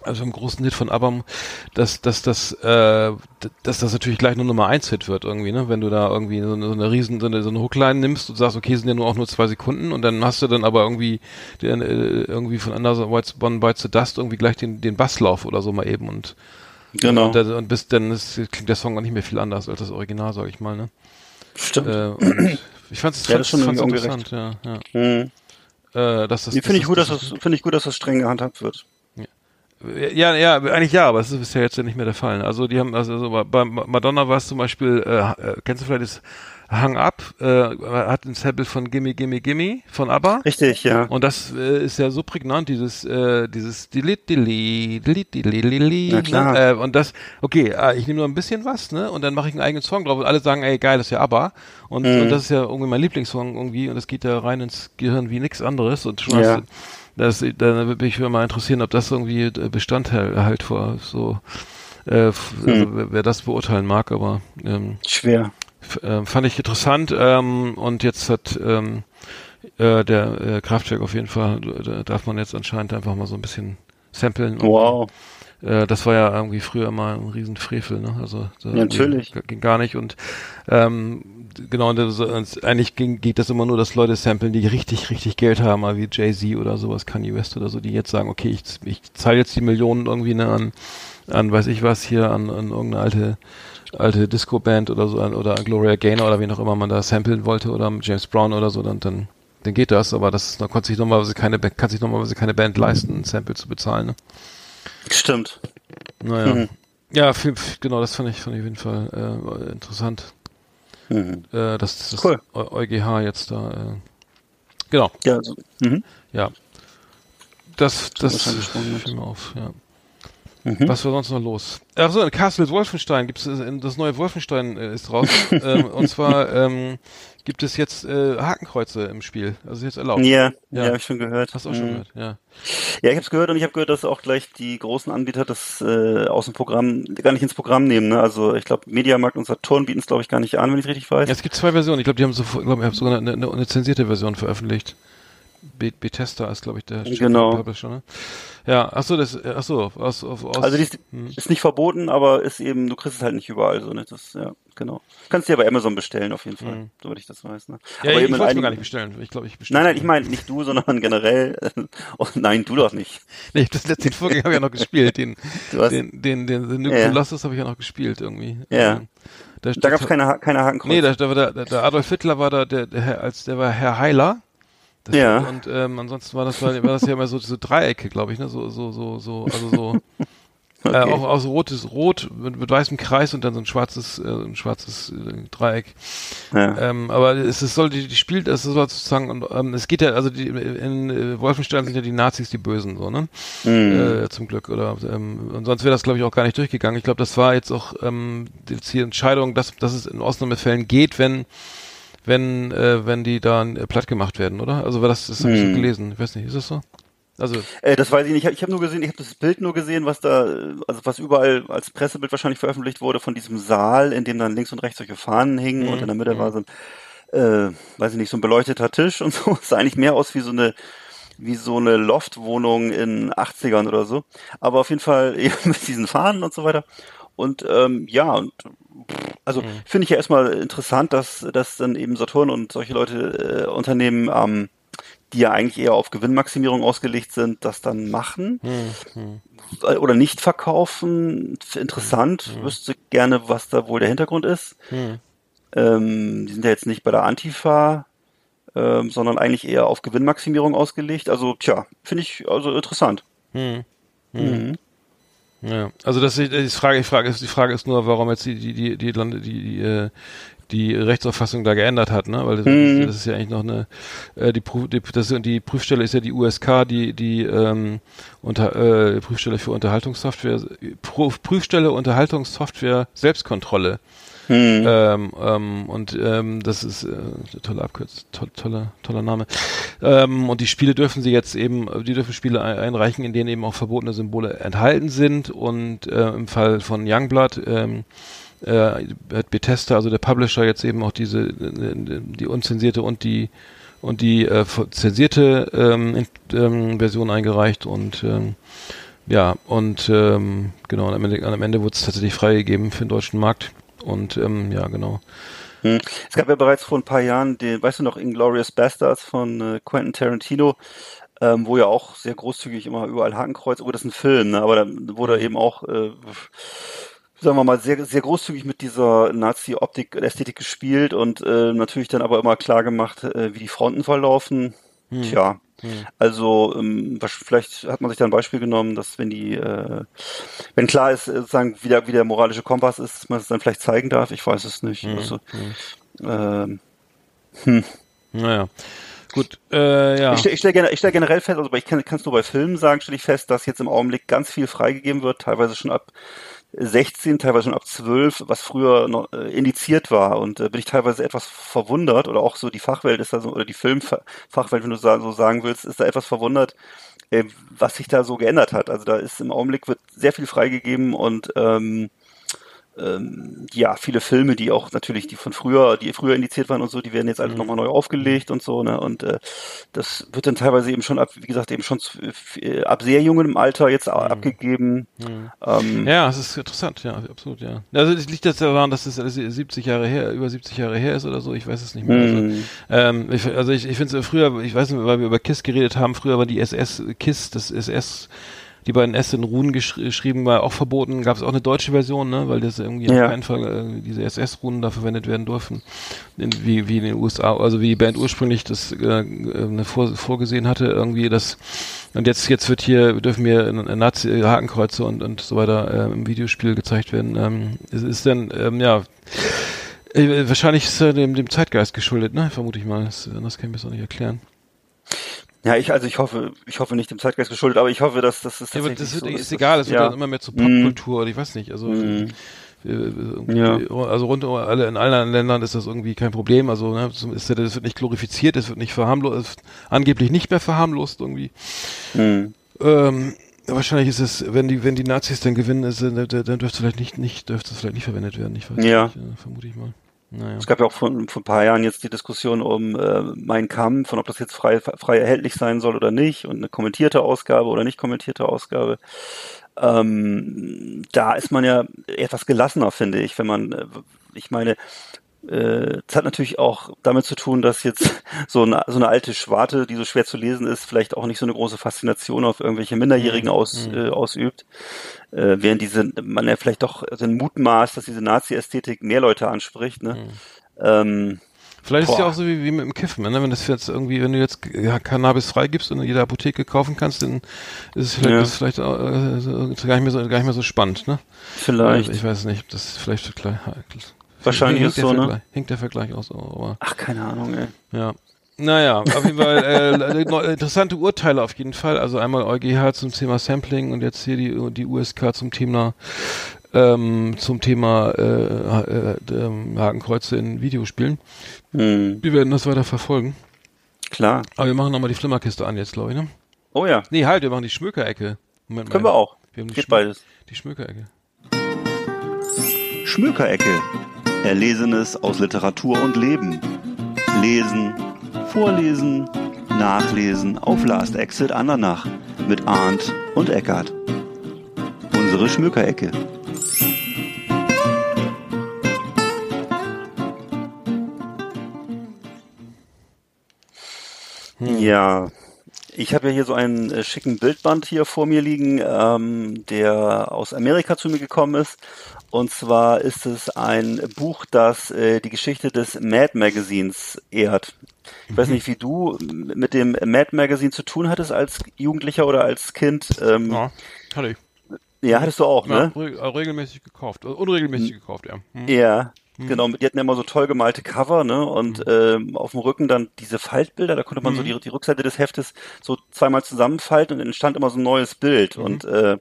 also im großen Hit von ABBA, dass, dass, dass, äh, dass das natürlich gleich nur Nummer eins Hit wird irgendwie, ne? Wenn du da irgendwie so eine, so eine riesen, so eine, so eine Hookline nimmst und sagst, okay, sind ja nur auch nur zwei Sekunden und dann hast du dann aber irgendwie den, äh, irgendwie von Another White One Bites the Dust irgendwie gleich den, den Basslauf oder so mal eben und Genau. und, da- und bis dann ist, klingt der Song auch nicht mehr viel anders als das Original, sag ich mal, ne? Stimmt. Äh, ich fand's, Ja, das ist schon fand's interessant, ja, ja. Mhm. Äh, dass das, Nee, finde ich gut, dass das, finde ich gut, dass das streng gehandhabt wird. Ja, ja, eigentlich ja, aber es ist ja jetzt ja nicht mehr der Fall. Also die haben, also so bei bei Madonna war es zum Beispiel, äh, äh, kennst du vielleicht das Hang Up, äh, hat ein Sample von Gimme Gimme Gimme von ABBA. Richtig, ja. Und das äh, ist ja so prägnant, dieses, äh, dieses Dilit, Dilit, Dilit, Dilit, Dilit, Na klar. Ne? Äh, und das, okay, äh, ich nehme nur ein bisschen was, ne? Und dann mache ich einen eigenen Song drauf und alle sagen, ey, geil, das ist ja ABBA. Und, Mhm. und das ist ja irgendwie mein Lieblingssong irgendwie und das geht ja rein ins Gehirn wie nix anderes. Und schon Ja. hast du, das, da würde mich mal interessieren, ob das irgendwie äh, Bestand hält, halt vor so, äh, Mhm. also, wer, wer das beurteilen mag, aber ähm, Schwer. F- äh, fand ich interessant ähm, und jetzt hat ähm, äh, der äh, Kraftwerk auf jeden Fall, da darf man jetzt anscheinend einfach mal so ein bisschen samplen. Und, Wow. Äh, das war ja irgendwie früher mal ein Riesenfrevel, ne? Also Natürlich. Ging, gar nicht und ähm, genau, das, und eigentlich ging, geht das immer nur, dass Leute samplen, die richtig, richtig Geld haben, wie Jay-Z oder sowas, Kanye West oder so, die jetzt sagen, okay, ich, ich zahle jetzt die Millionen irgendwie ne, an, an weiß ich was hier, an, an irgendeine alte alte Disco-Band oder so, an, oder an Gloria Gaynor oder wen auch immer man da samplen wollte oder James Brown oder so, dann, dann, dann geht das, aber das da konnte sich normalerweise keine, kann sich normalerweise keine Band leisten, ein Sample zu bezahlen, ne? Stimmt. Naja. Mhm. Ja, viel, genau, das fand ich, fand ich auf jeden Fall äh, interessant. Mhm. Äh, dass das Cool. Eu- EuGH jetzt da äh, genau, Ja, also, mhm. ja. Das, das fiel mir auf, ja. Mhm. Was war sonst noch los? Achso, in Castle Wolfenstein gibt es das neue Wolfenstein äh, ist raus. ähm, und zwar ähm, gibt es jetzt äh, Hakenkreuze im Spiel. Also jetzt erlaubt. Ja, Ja. ja, habe ich schon gehört. Hast du auch schon Mhm. gehört, ja. Ja, ich habe es gehört und ich habe gehört, dass auch gleich die großen Anbieter das äh, aus dem Programm gar nicht ins Programm nehmen. Ne? Also ich glaube, Mediamarkt und Saturn bieten es glaube ich gar nicht an, wenn ich richtig weiß. ja. Es gibt zwei Versionen. Ich glaube, die haben so, ich glaube, ich habe sogar eine, eine, eine zensierte Version veröffentlicht. Be Bethesda ist, glaube ich, der Genau. Publisher, ne? Ja, achso, das, achso, aus, aus, aus Also die ist, hm. ist nicht verboten, aber ist eben, du kriegst es halt nicht überall so, ne? Das, ja, genau. Kannst dir bei Amazon bestellen auf jeden Fall, Mhm. soweit ich das weiß. Ne? Ja, aber ich, wollte einigen- gar nicht bestellen. Ich glaube, ich bestelle. Nein, nein, ich meine nicht du, sondern generell. Oh, nein, du doch nicht. Nee, das letzte Vorgänger habe ich ja noch gespielt. Den, Du hast, den, den, den, den Nuke Ja. Colossus habe ich ja noch gespielt irgendwie. Ja. Ähm, Da, da gab es keine, keine Hakenkreuz. Nee, da, da war der, der Adolf Hitler war da, der, der als der war Herr Heiler. Das Ja. Und ähm, ansonsten war das war, war das ja immer so so Dreiecke, glaube ich, ne? So so so so also so Okay. äh, auch aus rotes Rot mit, mit weißem Kreis und dann so ein schwarzes äh, ein schwarzes äh, Dreieck. ja. Ähm, aber es, es soll die, die spielt, es soll sozusagen und ähm, es geht ja also die in äh, Wolfenstein sind ja die Nazis die Bösen so ne Mhm. äh, zum Glück oder ähm, und sonst wäre das glaube ich auch gar nicht durchgegangen. Ich glaube, das war jetzt auch ähm, die, die Entscheidung, dass dass es in Ausnahmefällen geht, wenn wenn äh, wenn die dann äh, platt gemacht werden, oder? Also war das das habe ich so Hm. gelesen. Ich weiß nicht, ist das so? Also Äh, das weiß ich nicht. Ich habe hab nur gesehen, ich habe das Bild nur gesehen, was da, also was überall als Pressebild wahrscheinlich veröffentlicht wurde von diesem Saal, in dem dann links und rechts solche Fahnen hingen Mhm, und in der Mitte war so ein, äh, weiß ich nicht, so ein beleuchteter Tisch und so. Es sah eigentlich mehr aus wie so eine, wie so eine Loftwohnung in 80ern oder so. Aber auf jeden Fall eben mit diesen Fahnen und so weiter. und ähm, ja, und also finde ich ja erstmal interessant, dass, dass dann eben Saturn und solche Leute, äh, Unternehmen, ähm, die ja eigentlich eher auf Gewinnmaximierung ausgelegt sind, das dann machen äh, oder nicht verkaufen. Interessant, wüsste gerne, was da wohl der Hintergrund ist. Ähm, die sind ja jetzt nicht bei der Antifa, ähm, sondern eigentlich eher auf Gewinnmaximierung ausgelegt. Also, tja, finde ich also interessant. Mhm. Ja, also das ist die Frage, die Frage ist, die Frage ist nur, warum jetzt die, die, die, die, die, die, äh, die Rechtsauffassung da geändert hat, ne? Weil das, Mhm. das ist ja eigentlich noch eine, äh, die, Prüf, die, das, die Prüfstelle ist ja die USK, die, die ähm, unter, äh, Prüfstelle für Unterhaltungssoftware, Prüf, Prüfstelle Unterhaltungssoftware Selbstkontrolle. Mhm. Ähm, ähm, und ähm, das ist äh, eine tolle Abkürzung, to toller, toller Name. Ähm, und die Spiele dürfen sie jetzt eben, die dürfen Spiele ein einreichen, in denen eben auch verbotene Symbole enthalten sind. Und äh, im Fall von Youngblood ähm, äh, hat Bethesda, also der Publisher, jetzt eben auch diese die unzensierte und die und die äh, zensierte ähm, ähm, Version eingereicht und ähm, ja und ähm, genau und am Ende, am Ende wurde es tatsächlich freigegeben für den deutschen Markt und ähm, ja genau Hm. Es gab ja bereits vor ein paar Jahren den, weißt du noch, Inglourious Bastards von äh, Quentin Tarantino, ähm, wo ja auch sehr großzügig immer überall Hakenkreuz, oh, das ist ein Film, ne? aber da wurde eben auch, äh, sagen wir mal, sehr, sehr großzügig mit dieser Nazi-Optik, Ästhetik gespielt und äh, natürlich dann aber immer klar gemacht, äh, wie die Fronten verlaufen. Tja, also ähm, vielleicht hat man sich da ein Beispiel genommen, dass wenn die, äh, wenn klar ist, äh, sozusagen wie der, wie der moralische Kompass ist, dass man es dann vielleicht zeigen darf. Ich weiß es nicht. Also, ähm, naja gut äh, ja. Ich stelle ich stell, gener- ich stell generell fest, also ich kann es nur bei Filmen sagen, stelle ich fest, dass jetzt im Augenblick ganz viel freigegeben wird, teilweise schon ab 16, teilweise schon ab 12, was früher noch äh, indiziert war. Und äh, bin ich teilweise etwas verwundert, oder auch so die Fachwelt ist da so, oder die Filmfachwelt, wenn du so sagen willst, ist da etwas verwundert, äh, was sich da so geändert hat. Also da ist im Augenblick wird sehr viel freigegeben und ähm, ähm, ja, viele Filme, die auch natürlich, die von früher, die früher indiziert waren und so, die werden jetzt alle nochmal neu aufgelegt und so, ne? Und äh, das wird dann teilweise eben schon ab, wie gesagt, eben schon äh, ab sehr jungem Alter jetzt a- abgegeben. Ähm, Ja, es ist interessant, ja, absolut, ja. Also es liegt jetzt daran, dass es alles 70 Jahre her, über 70 Jahre her ist oder so, ich weiß es nicht mehr. Mhm. Also, ähm, ich, also ich, ich finde es früher, ich weiß nicht, weil wir über KISS geredet haben, früher war die SS, KISS, das SS, die beiden S in Runen geschri geschrieben war, auch verboten. Gab es auch eine deutsche Version, ne, weil das irgendwie Ja. auf keinen Fall äh, diese SS-Runen da verwendet werden durften, in, wie, wie in den USA, also wie die Band ursprünglich das äh, äh, vor, vorgesehen hatte, irgendwie das und jetzt jetzt wird hier dürfen wir äh, Nazi Hakenkreuze und und so weiter äh, im Videospiel gezeigt werden. Ähm, es ist dann ähm, ja äh, wahrscheinlich ist äh, dem, dem Zeitgeist geschuldet, ne? Vermute ich mal. Das, das kann ich mir so nicht erklären. Ja, ich, also ich hoffe, ich hoffe nicht dem Zeitgeist geschuldet, aber ich hoffe, dass, dass es Ja, aber das wird, so ist egal, es wird ja. dann immer mehr zur Popkultur oder ich weiß nicht. Also, äh, Ja. also rund um alle, in allen Ländern ist das irgendwie kein Problem. Also, ne, es ist, das wird nicht glorifiziert, es wird nicht verharmlost, angeblich nicht mehr verharmlost irgendwie. Mhm. Ähm, wahrscheinlich ist es, wenn die, wenn die Nazis dann gewinnen, ist, dann dann dürfte es vielleicht nicht, nicht, dürfte es vielleicht nicht verwendet werden. Ich weiß Ja. nicht, äh, vermute ich mal. Naja. Es gab ja auch vor, vor ein paar Jahren jetzt die Diskussion um äh, Mein Kampf und ob das jetzt frei, frei erhältlich sein soll oder nicht und eine kommentierte Ausgabe oder nicht kommentierte Ausgabe. Ähm, da ist man ja etwas gelassener, finde ich, wenn man, äh, ich meine, es hat natürlich auch damit zu tun, dass jetzt so eine, so eine alte Schwarte, die so schwer zu lesen ist, vielleicht auch nicht so eine große Faszination auf irgendwelche Minderjährigen aus, äh, ausübt. Äh, während diese, man ja vielleicht doch den Mutmaß, dass diese Nazi-Ästhetik mehr Leute anspricht, ne? Ähm, Vielleicht ist es ja Boah. auch so wie, wie mit dem Kiffen, ne? wenn das jetzt irgendwie, wenn du jetzt ja, Cannabis freigibst und in jeder Apotheke kaufen kannst, dann ist es vielleicht, Ja. ist vielleicht auch, äh, so, gar, nicht mehr so, gar nicht mehr so spannend, ne? vielleicht. Ich, ich weiß nicht, das ist vielleicht gleich. Wahrscheinlich ist der so, ne? Vergleich, Hinkt der Vergleich aus, aber Ach, keine Ahnung, ey. ja. Naja, auf jeden Fall äh, interessante Urteile auf jeden Fall. Also einmal EuGH zum Thema Sampling und jetzt hier die, die USK zum Thema ähm, zum Thema äh, äh, ähm, Hakenkreuze in Videospielen. Hm, Wir werden das weiter verfolgen. klar. Aber wir machen nochmal die Flimmerkiste an jetzt, glaube ich, ne? Oh ja, Nee, halt, wir machen die Schmökerecke. Moment können mal. wir auch. Wir haben die Geht Schmö- beides. Die Schmökerecke. Schmökerecke. Erlesenes aus Literatur und Leben. Lesen, vorlesen, nachlesen auf Last Exit Andernach mit Arndt und Eckart. Unsere Schmückerecke. Ja, ich habe ja hier so einen äh, schicken Bildband hier vor mir liegen, ähm, der aus Amerika zu mir gekommen ist. Und zwar ist es ein Buch, das äh, die Geschichte des Mad Magazines ehrt. Ich weiß nicht, wie du mit dem Mad Magazine zu tun hattest als Jugendlicher oder als Kind. Ähm, ja. Ja, hatte ich. hattest du auch, Ja, ne? äh, regelmäßig gekauft. Äh, Unregelmäßig gekauft, ja. Hm. Ja, genau. Die hatten ja immer so toll gemalte Cover, ne? Und ähm, auf dem Rücken dann diese Faltbilder, da konnte man so die, die Rückseite des Heftes so zweimal zusammenfalten und entstand immer so ein neues Bild. Und äh,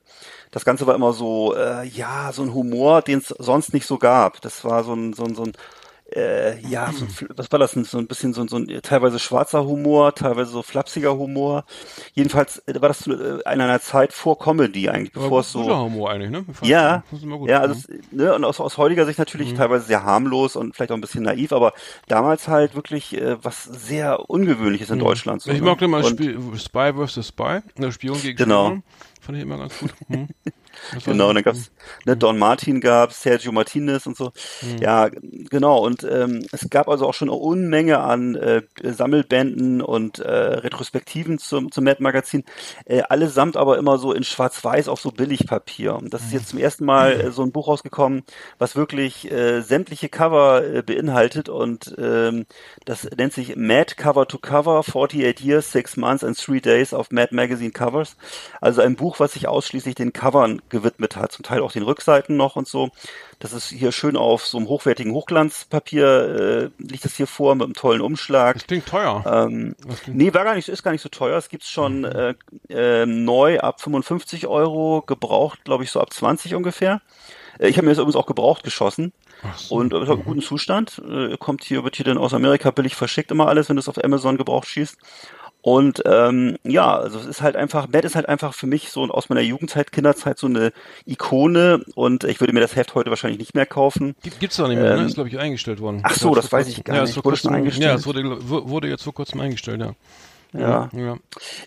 das Ganze war immer so, äh, ja, so ein Humor, den es sonst nicht so gab. Das war so ein, so ein, so ein äh, ja, so, was war das denn? So ein bisschen so, ein- so ein teilweise schwarzer Humor, teilweise so flapsiger Humor. Jedenfalls äh, war das zu äh, in einer Zeit vor Comedy eigentlich, bevor es so Humor eigentlich, ne? Ja, gut. ja, also Mhm. es, ne, und aus, aus heutiger Sicht natürlich teilweise sehr harmlos und vielleicht auch ein bisschen naiv, aber damals halt wirklich äh, was sehr Ungewöhnliches in Deutschland. So, ich ne? mag immer das Und- Spiel Spy vs. Spy, der Spion gegen Genau. Spion. Fand ich immer ganz gut. Hm. Genau, dann gab's ne, Don Martin gab's, Sergio Martinez und so. Ja, g- genau. Und ähm, es gab also auch schon eine Unmenge an äh, Sammelbänden und äh, Retrospektiven zum, zum Mad Magazin. Äh, allesamt aber immer so in Schwarz-Weiß auf so Billigpapier. Und das ist jetzt zum ersten Mal äh, so ein Buch rausgekommen, was wirklich äh, sämtliche Cover äh, beinhaltet. Und ähm, das nennt sich Mad Cover to Cover, 48 Years, 6 Months and 3 Days of Mad Magazine Covers. Also ein Buch, was sich ausschließlich den Covern gewidmet hat, zum Teil auch den Rückseiten noch und so. Das ist hier schön auf so einem hochwertigen Hochglanzpapier, äh, liegt das hier vor mit einem tollen Umschlag. Das klingt teuer. Ähm, Das klingt- nee, war gar nicht, ist gar nicht so teuer. Es gibt's schon äh, äh, neu ab 55 Euro, gebraucht, glaube ich, so ab 20 ungefähr. Äh, Ich habe mir das übrigens auch gebraucht geschossen. Und äh, ist auch im guten Zustand. Äh, kommt hier, wird hier dann aus Amerika billig verschickt, immer alles, wenn du es auf Amazon gebraucht schießt. Und ähm, ja, also es ist halt einfach, Matt ist halt einfach für mich so aus meiner Jugendzeit, Kinderzeit so eine Ikone und ich würde mir das Heft heute wahrscheinlich nicht mehr kaufen. Gibt, gibt's doch nicht mehr, Ähm, ne? Ist, glaube ich, eingestellt worden. ach so, das vor weiß ich gar ja, nicht. Vor Wurde schon kurzem, eingestellt? Ja, es wurde, wu- wurde jetzt vor kurzem eingestellt, ja. Ja. ja.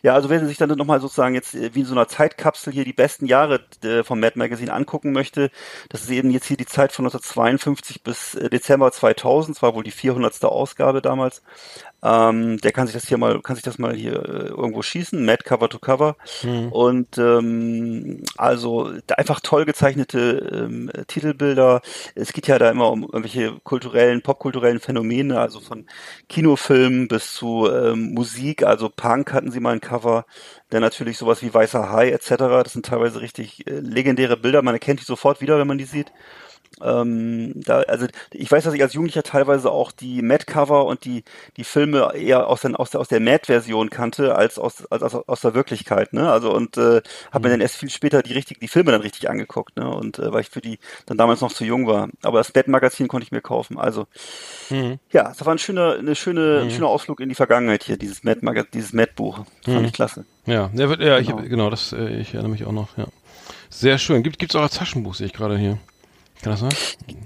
Ja, also wer sich dann nochmal sozusagen jetzt äh, wie in so einer Zeitkapsel hier die besten Jahre äh, vom Mad Magazine angucken möchte, das ist eben jetzt hier die Zeit von 1952 bis äh, Dezember 2000, das war wohl die 400. Ausgabe damals. Ähm, der kann sich das hier mal, kann sich das mal hier äh, irgendwo schießen, Mad Cover to Cover. Und ähm, also einfach toll gezeichnete ähm, Titelbilder. Es geht ja da immer um irgendwelche kulturellen, popkulturellen Phänomene, also von Kinofilmen bis zu ähm, Musik, also Punk hatten sie mal ein Cover, dann natürlich sowas wie Weißer Hai etc. Das sind teilweise richtig äh, legendäre Bilder. Man erkennt die sofort wieder, wenn man die sieht. Ähm, da, also ich weiß, dass ich als Jugendlicher teilweise auch die Mad-Cover und die, die Filme eher aus, den, aus der, aus der Mad-Version kannte, als aus, als aus, aus der Wirklichkeit, ne? Also und äh, habe mir dann erst viel später die richtig, die Filme dann richtig angeguckt, ne? Und äh, weil ich für die dann damals noch zu jung war. Aber das Mad-Magazin konnte ich mir kaufen. Also ja, das war ein schöner, eine schöne, ein schöner Ausflug in die Vergangenheit hier, dieses Mad-Magazin, dieses Mad-Buch. Fand ich klasse. Ja, wird, ja, ich, Genau. genau, das, äh, ich erinnere mich auch noch, ja. Sehr schön. Gibt, gibt's auch als Taschenbuch, sehe ich gerade hier. Kann das sein?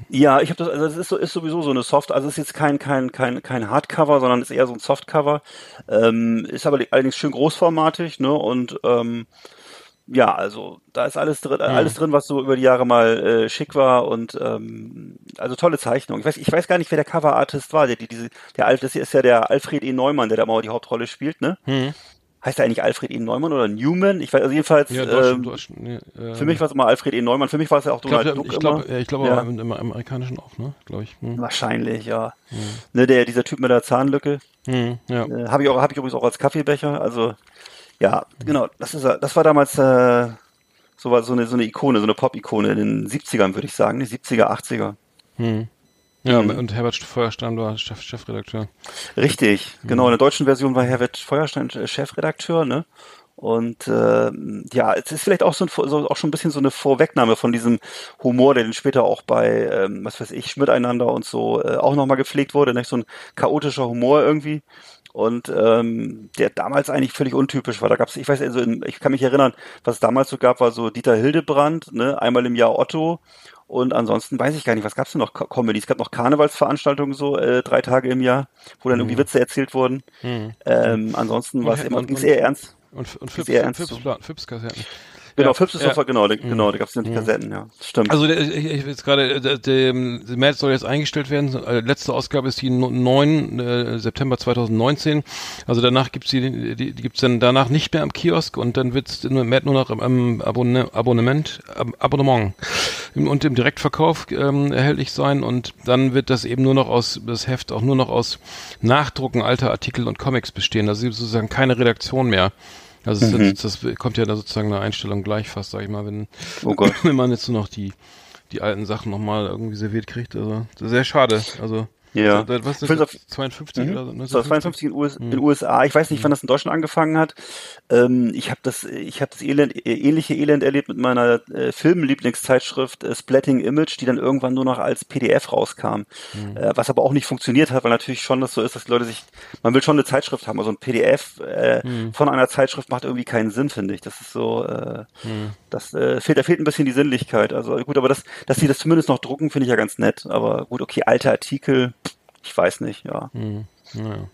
Ja, ich habe das, also das ist, so, ist sowieso so eine Soft, also es ist jetzt kein kein kein kein Hardcover, sondern ist eher so ein Softcover. Ähm, ist aber allerdings schön großformatig, ne? Und ähm, ja, also da ist alles drin, alles drin, was so über die Jahre mal äh, schick war und ähm, also tolle Zeichnung. Ich weiß, ich weiß gar nicht, wer der Coverartist war. Der die, diese, der Alf, das hier ist ja der Alfred E. Neumann, der da mal die Hauptrolle spielt, ne? Heißt er eigentlich Alfred E. Neumann oder Newman? Ich weiß, also jedenfalls. Ja, ähm, nee, äh, für mich war es immer Alfred E. Neumann. Für mich war es ja auch Donald Duck ich glaube, immer. ich glaube Ja. im, im amerikanischen auch, ne? Glaube ich. Hm. Wahrscheinlich, ja. Ne, der, dieser Typ mit der Zahnlücke, Hm, ja. äh, habe ich auch, habe ich übrigens auch als Kaffeebecher. Also, ja, genau, das ist, er- das war damals, äh, so war so eine, so eine Ikone, so eine Pop-Ikone in den 70ern, würde ich sagen, die 70er, 80er. Ja, Mhm. und Herbert Feuerstein war Chef, Chefredakteur. Richtig, genau. In der deutschen Version war Herbert Feuerstein Chefredakteur, ne? Und äh, ja, es ist vielleicht auch so, ein, so auch schon ein bisschen so eine Vorwegnahme von diesem Humor, der dann später auch bei, ähm, was weiß ich, Schmiteinander und so äh, auch nochmal gepflegt wurde, nicht so ein chaotischer Humor irgendwie. Und ähm, der damals eigentlich völlig untypisch war. Da gab's, ich weiß, also in, ich kann mich erinnern, was es damals so gab, war so Dieter Hildebrand, ne, einmal im Jahr Otto. Und ansonsten weiß ich gar nicht, was gab's denn noch Co- Comedy? Es gab noch Karnevalsveranstaltungen so äh, drei Tage im Jahr, wo dann irgendwie Witze erzählt wurden. Ähm, ansonsten war es immer, und- ging's eher ernst. Und, und Fips, eher ernst Fips, so. Fips, Fips Kassetten. Genau, Ja, Philips ist ja. Software, genau, da- genau, da gab es die Kassetten, ja. Stimmt. Also der, ich, ich jetzt gerade, äh, der, der der März soll jetzt eingestellt werden. Äh, Letzte Ausgabe ist die no- 9 äh, September 2019. Also danach gibt's die, die, die gibt's dann danach nicht mehr am Kiosk und dann wird's nur, März nur noch im, im Abonne, Abonnement, Ab Abonnement und im Direktverkauf ähm, erhältlich sein und dann wird das eben nur noch aus das Heft auch nur noch aus Nachdrucken alter Artikel und Comics bestehen. Also sozusagen keine Redaktion mehr. Also es ist- das, kommt ja da sozusagen eine Einstellung gleich fast, sag ich mal, wenn oh wenn man jetzt nur noch die, die alten Sachen nochmal irgendwie serviert kriegt. Also sehr schade. Also Ja. so, was Ich ist das? auf- 52 Mhm. oder so? Das war 52 in, US, in USA. Ich weiß nicht, wann das in Deutschland angefangen hat. Ähm, ich habe das, ich habe das Elend, äh, ähnliche Elend erlebt mit meiner äh, Filmlieblingszeitschrift äh, Splatting Image, die dann irgendwann nur noch als PDF rauskam. Äh, was aber auch nicht funktioniert hat, weil natürlich schon das so ist, dass die Leute sich, man will schon eine Zeitschrift haben. Also ein PDF äh, von einer Zeitschrift macht irgendwie keinen Sinn, finde ich. Das ist so, äh, das äh, fehlt, da fehlt ein bisschen die Sinnlichkeit. Also gut, aber das, dass sie das zumindest noch drucken, finde ich ja ganz nett. Aber gut, okay, alte Artikel, ich weiß nicht, ja. Naja.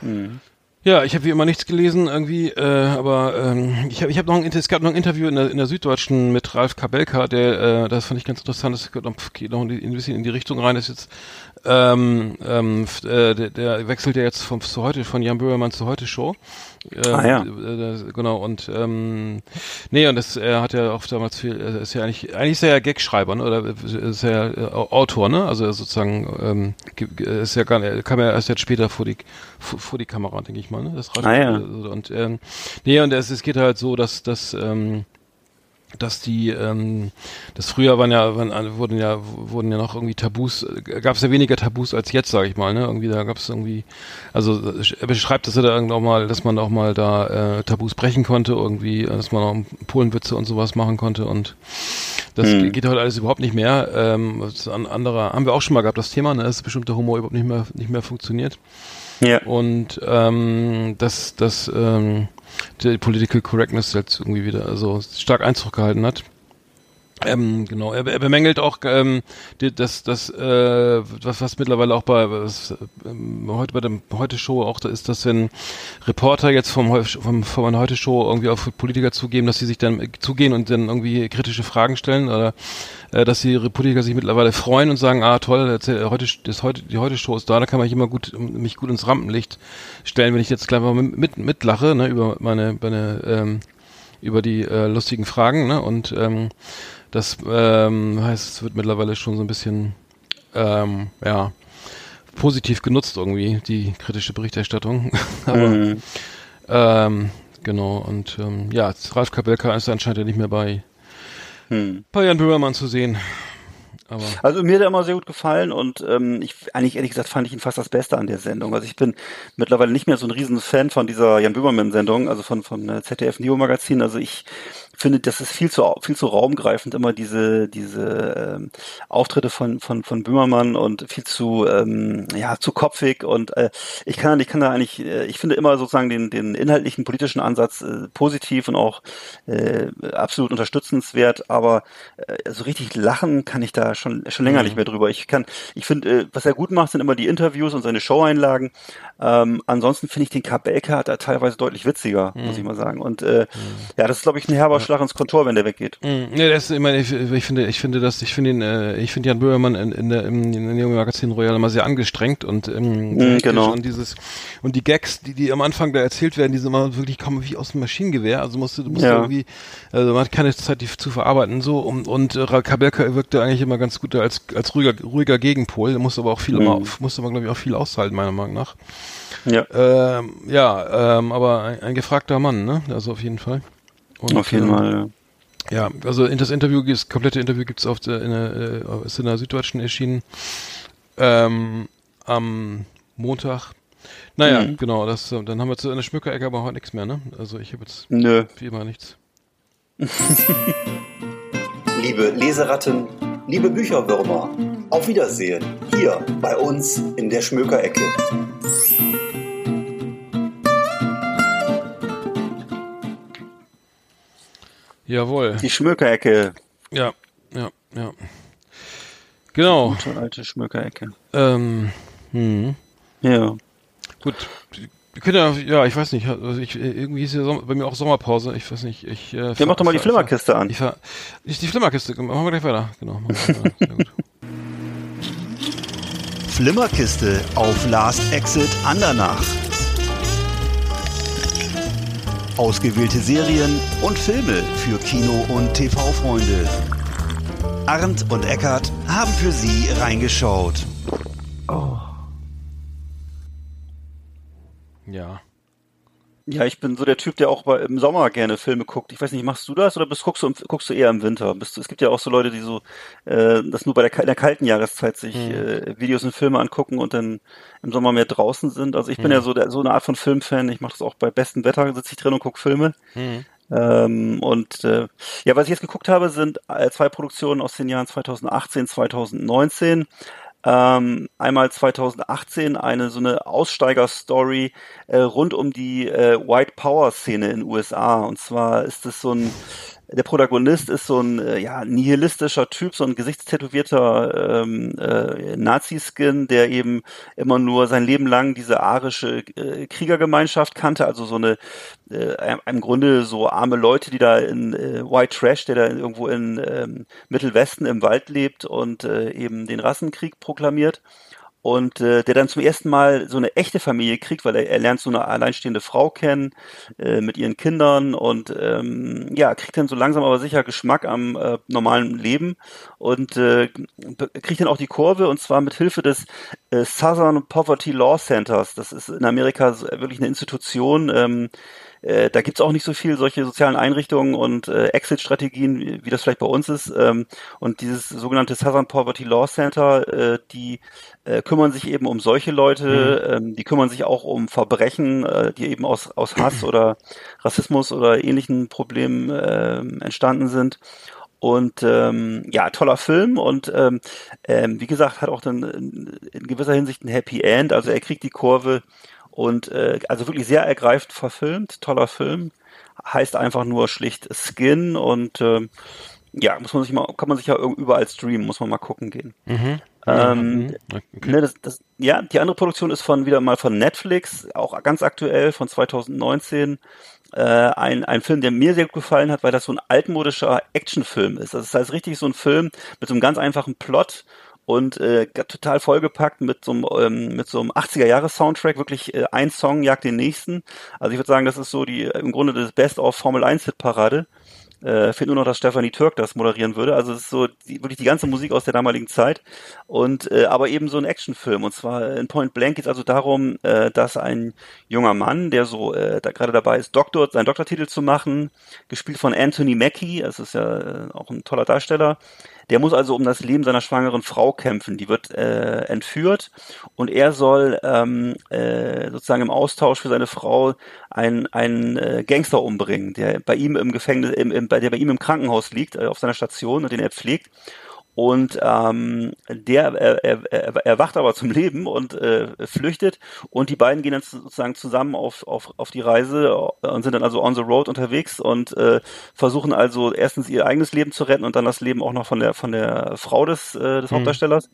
Mhm. Ja, ich habe wie immer nichts gelesen irgendwie, äh, aber ähm, ich habe ich hab noch ein, es gab noch ein Interview in der, in der Süddeutschen mit Ralf Kabelka, der, äh, das fand ich ganz interessant, das geht noch, geht noch ein bisschen in die Richtung rein, ist jetzt, ähm, ähm, äh, der, der wechselt ja jetzt vom, zu heute, von Jan Böhmermann zu heute Show. Ähm, Ah, ja. äh, genau, und ähm, nee, und das, er hat ja auch damals viel, er ist ja eigentlich, eigentlich ist er ja Gagschreiber, ne? Oder ist er ja Autor, ne? Also sozusagen, ähm, ist ja gar nicht, kam ja erst jetzt später vor die vor, vor die Kamera, denke ich mal, ne? Das Ah, ja. Und ähm, nee, und es, es geht halt so, dass, dass ähm, dass die, ähm, das früher waren ja, waren, wurden ja, wurden ja noch irgendwie Tabus, gab es ja weniger Tabus als jetzt, sage ich mal, ne? Irgendwie da gab es irgendwie, also er beschreibt das ja da irgendwie auch mal, dass man auch mal da äh, Tabus brechen konnte, irgendwie, dass man auch Polenwitze und sowas machen konnte und das Hm. geht heute alles überhaupt nicht mehr. Ähm, das an anderer haben wir auch schon mal gehabt, das Thema, ne? dass bestimmter Humor überhaupt nicht mehr nicht mehr funktioniert. Ja. Und ähm, dass dass ähm, die Political Correctness jetzt irgendwie wieder also stark Einzug gehalten hat. Ähm, genau, er, er bemängelt auch ähm, das, das äh, was, was mittlerweile auch bei was, ähm, heute bei dem heute Show auch da ist, dass wenn Reporter jetzt vom vom von heute Show irgendwie auf Politiker zugeben, dass sie sich dann äh, zugehen und dann irgendwie kritische Fragen stellen oder äh, dass die Politiker sich mittlerweile freuen und sagen, ah toll, erzähl- heute das heute die heute Show ist da, da kann man immer gut mich gut ins Rampenlicht stellen, wenn ich jetzt gleich mal mit mitlache, ne, über meine meine ähm, über die äh, lustigen Fragen, ne? Und ähm, das ähm, heißt, es wird mittlerweile schon so ein bisschen ähm, ja positiv genutzt irgendwie die kritische Berichterstattung. Aber Mhm. ähm, genau und ähm, ja, Ralf Kabelka ist anscheinend ja nicht mehr bei Hm. bei Jan Böhmermann zu sehen. Aber Also mir hat er immer sehr gut gefallen und ähm, ich eigentlich ehrlich gesagt fand ich ihn fast das Beste an der Sendung. Also ich bin mittlerweile nicht mehr so ein riesen Fan von dieser Jan Böhmermann Sendung, also von von äh, ZDF Neo Magazin. Also ich finde, das ist viel zu viel zu raumgreifend immer diese diese ähm, Auftritte von von von Böhmermann und viel zu ähm, ja zu kopfig und äh, ich kann ich kann da eigentlich äh, ich finde immer sozusagen den den inhaltlichen politischen Ansatz äh, positiv und auch äh, absolut unterstützenswert, aber äh, so richtig lachen kann ich da schon schon länger nicht mehr drüber. Ich kann ich finde äh, was er gut macht sind immer die Interviews und seine Show-Einlagen. Ähm, ansonsten finde ich den Kabelka da teilweise deutlich witziger, muss ich mal sagen. Und äh, ja, das ist glaube ich ein herber Schlag ins Kontor, wenn der weggeht. Mm, Nee, das ist, ich meine, ich, ich finde, ich finde das, ich finde ihn, äh, ich finde Jan Böhmermann in, in der, im, in der Magazin Royal immer sehr angestrengt und, ähm, hektisch genau. und dieses, und die Gags, die, die am Anfang da erzählt werden, die sind immer wirklich kommen wie aus dem Maschinengewehr, also musst du, musst Ja. irgendwie, also man hat keine Zeit, die zu verarbeiten, so, und, und äh, Kabelka wirkte eigentlich immer ganz gut als, als ruhiger, ruhiger Gegenpol, der musste aber auch viel, Mhm. immer, musste aber, glaube ich, auch viel aushalten, meiner Meinung nach. Ja, Ähm, ja, ähm, aber ein, ein gefragter Mann, ne, also auf jeden Fall. Und, auf jeden ähm, Fall. Ja. ja, also in das Interview, das komplette Interview gibt's auf der, in der, äh, ist in der Süddeutschen erschienen. Ähm, am Montag. Naja, Mhm. genau, das, äh, dann haben wir zu einer Schmückerecke aber heute nichts mehr, ne? Also ich habe jetzt Nö. wie immer nichts. Liebe Leseratten, liebe Bücherwürmer, auf Wiedersehen hier bei uns in der Schmökerecke. Jawohl. Die Schmökerecke. Ja, ja, ja. Genau. Gute alte Schmökerecke. Ähm, hm. Ja. Gut, Wir können ja, ja, ich weiß nicht, also ich, irgendwie ist ja Sommer, bei mir auch Sommerpause, ich weiß nicht, ich... Äh, Ja, mach doch mal die Flimmerkiste an. Ich fahr, ich, die Flimmerkiste, machen wir gleich weiter, genau. Machen wir weiter. Sehr gut. Flimmerkiste auf Last Exit Andernach. Ausgewählte Serien und Filme für Kino- und TV-Freunde. Arndt und Eckart haben für Sie reingeschaut. Ja. Ja, ich bin so der Typ, der auch bei, im Sommer gerne Filme guckt. Ich weiß nicht, machst du das oder bist, guckst, du, guckst du eher im Winter? Bist du, es gibt ja auch so Leute, die so äh, das nur bei der, in der kalten Jahreszeit sich äh, Videos und Filme angucken und dann im Sommer mehr draußen sind. Also ich bin ja so, der, so eine Art von Filmfan. Ich mache das auch bei bestem Wetter, sitze ich drin und gucke Filme. Ähm, und äh, ja, was ich jetzt geguckt habe, sind äh, zwei Produktionen aus den Jahren 2018, 2019. Ähm, einmal 2018 eine so eine Aussteiger-Story äh, rund um die äh, White Power-Szene in USA. Und zwar ist es so ein der Protagonist ist so ein äh, ja, nihilistischer Typ, so ein gesichtstätowierter ähm, äh, Nazi-Skin, der eben immer nur sein Leben lang diese arische äh, Kriegergemeinschaft kannte, also so eine äh, im Grunde so arme Leute, die da in äh, White Trash, der da irgendwo in ähm, Mittelwesten im Wald lebt und äh, eben den Rassenkrieg proklamiert und äh, der dann zum ersten Mal so eine echte Familie kriegt, weil er, er lernt so eine alleinstehende Frau kennen äh, mit ihren Kindern und ähm, ja kriegt dann so langsam aber sicher Geschmack am äh, normalen Leben und äh, kriegt dann auch die Kurve und zwar mit Hilfe des äh, Southern Poverty Law Centers. Das ist in Amerika so- wirklich eine Institution. Ähm, äh, da gibt's auch nicht so viel solche sozialen Einrichtungen und äh, Exit-Strategien, wie, wie das vielleicht bei uns ist. Ähm, und dieses sogenannte Southern Poverty Law Center, äh, die äh, kümmern sich eben um solche Leute, ähm, die kümmern sich auch um Verbrechen, äh, die eben aus, aus Hass oder Rassismus oder ähnlichen Problemen ähm, entstanden sind. Und ähm, ja, toller Film und ähm, ähm, wie gesagt, hat auch dann in, in gewisser Hinsicht ein Happy End. Also er kriegt die Kurve und äh, also wirklich sehr ergreifend verfilmt, toller Film. Heißt einfach nur schlicht Skin und ähm, ja, muss man sich mal, kann man sich ja überall streamen, muss man mal gucken gehen. Ähm, Mhm. Okay. Ne, das, das, ja, die andere Produktion ist von wieder mal von Netflix, auch ganz aktuell von 2019. Äh, ein, ein Film, der mir sehr gut gefallen hat, weil das so ein altmodischer Actionfilm ist. Das ist halt richtig so ein Film mit so einem ganz einfachen Plot und äh, total vollgepackt mit so einem, ähm, mit so einem 80er-Jahres-Soundtrack, wirklich äh, ein Song jagt den nächsten. Also ich würde sagen, das ist so die im Grunde das Best of Formel 1 Hitparade. Äh, fehlt nur noch, dass Stefanie Türk das moderieren würde. Also es ist so die, wirklich die ganze Musik aus der damaligen Zeit und äh, aber eben so ein Actionfilm. Und zwar in Point Blank geht es also darum, äh, dass ein junger Mann, der so äh, da gerade dabei ist, Doktor, seinen Doktortitel zu machen, gespielt von Anthony Mackie, das ist ja äh, auch ein toller Darsteller, der muss also um das Leben seiner schwangeren Frau kämpfen. Die wird äh, entführt und er soll ähm, äh, sozusagen im Austausch für seine Frau einen, einen äh, Gangster umbringen, der bei ihm im Gefängnis, im, im, bei der bei ihm im Krankenhaus liegt, äh, auf seiner Station und den er pflegt. Und ähm, der er, er, er, er wacht aber zum Leben und äh, flüchtet und die beiden gehen dann sozusagen zusammen auf, auf, auf die Reise und sind dann also on the road unterwegs und äh, versuchen also erstens ihr eigenes Leben zu retten und dann das Leben auch noch von der von der Frau des, äh, des Hauptdarstellers.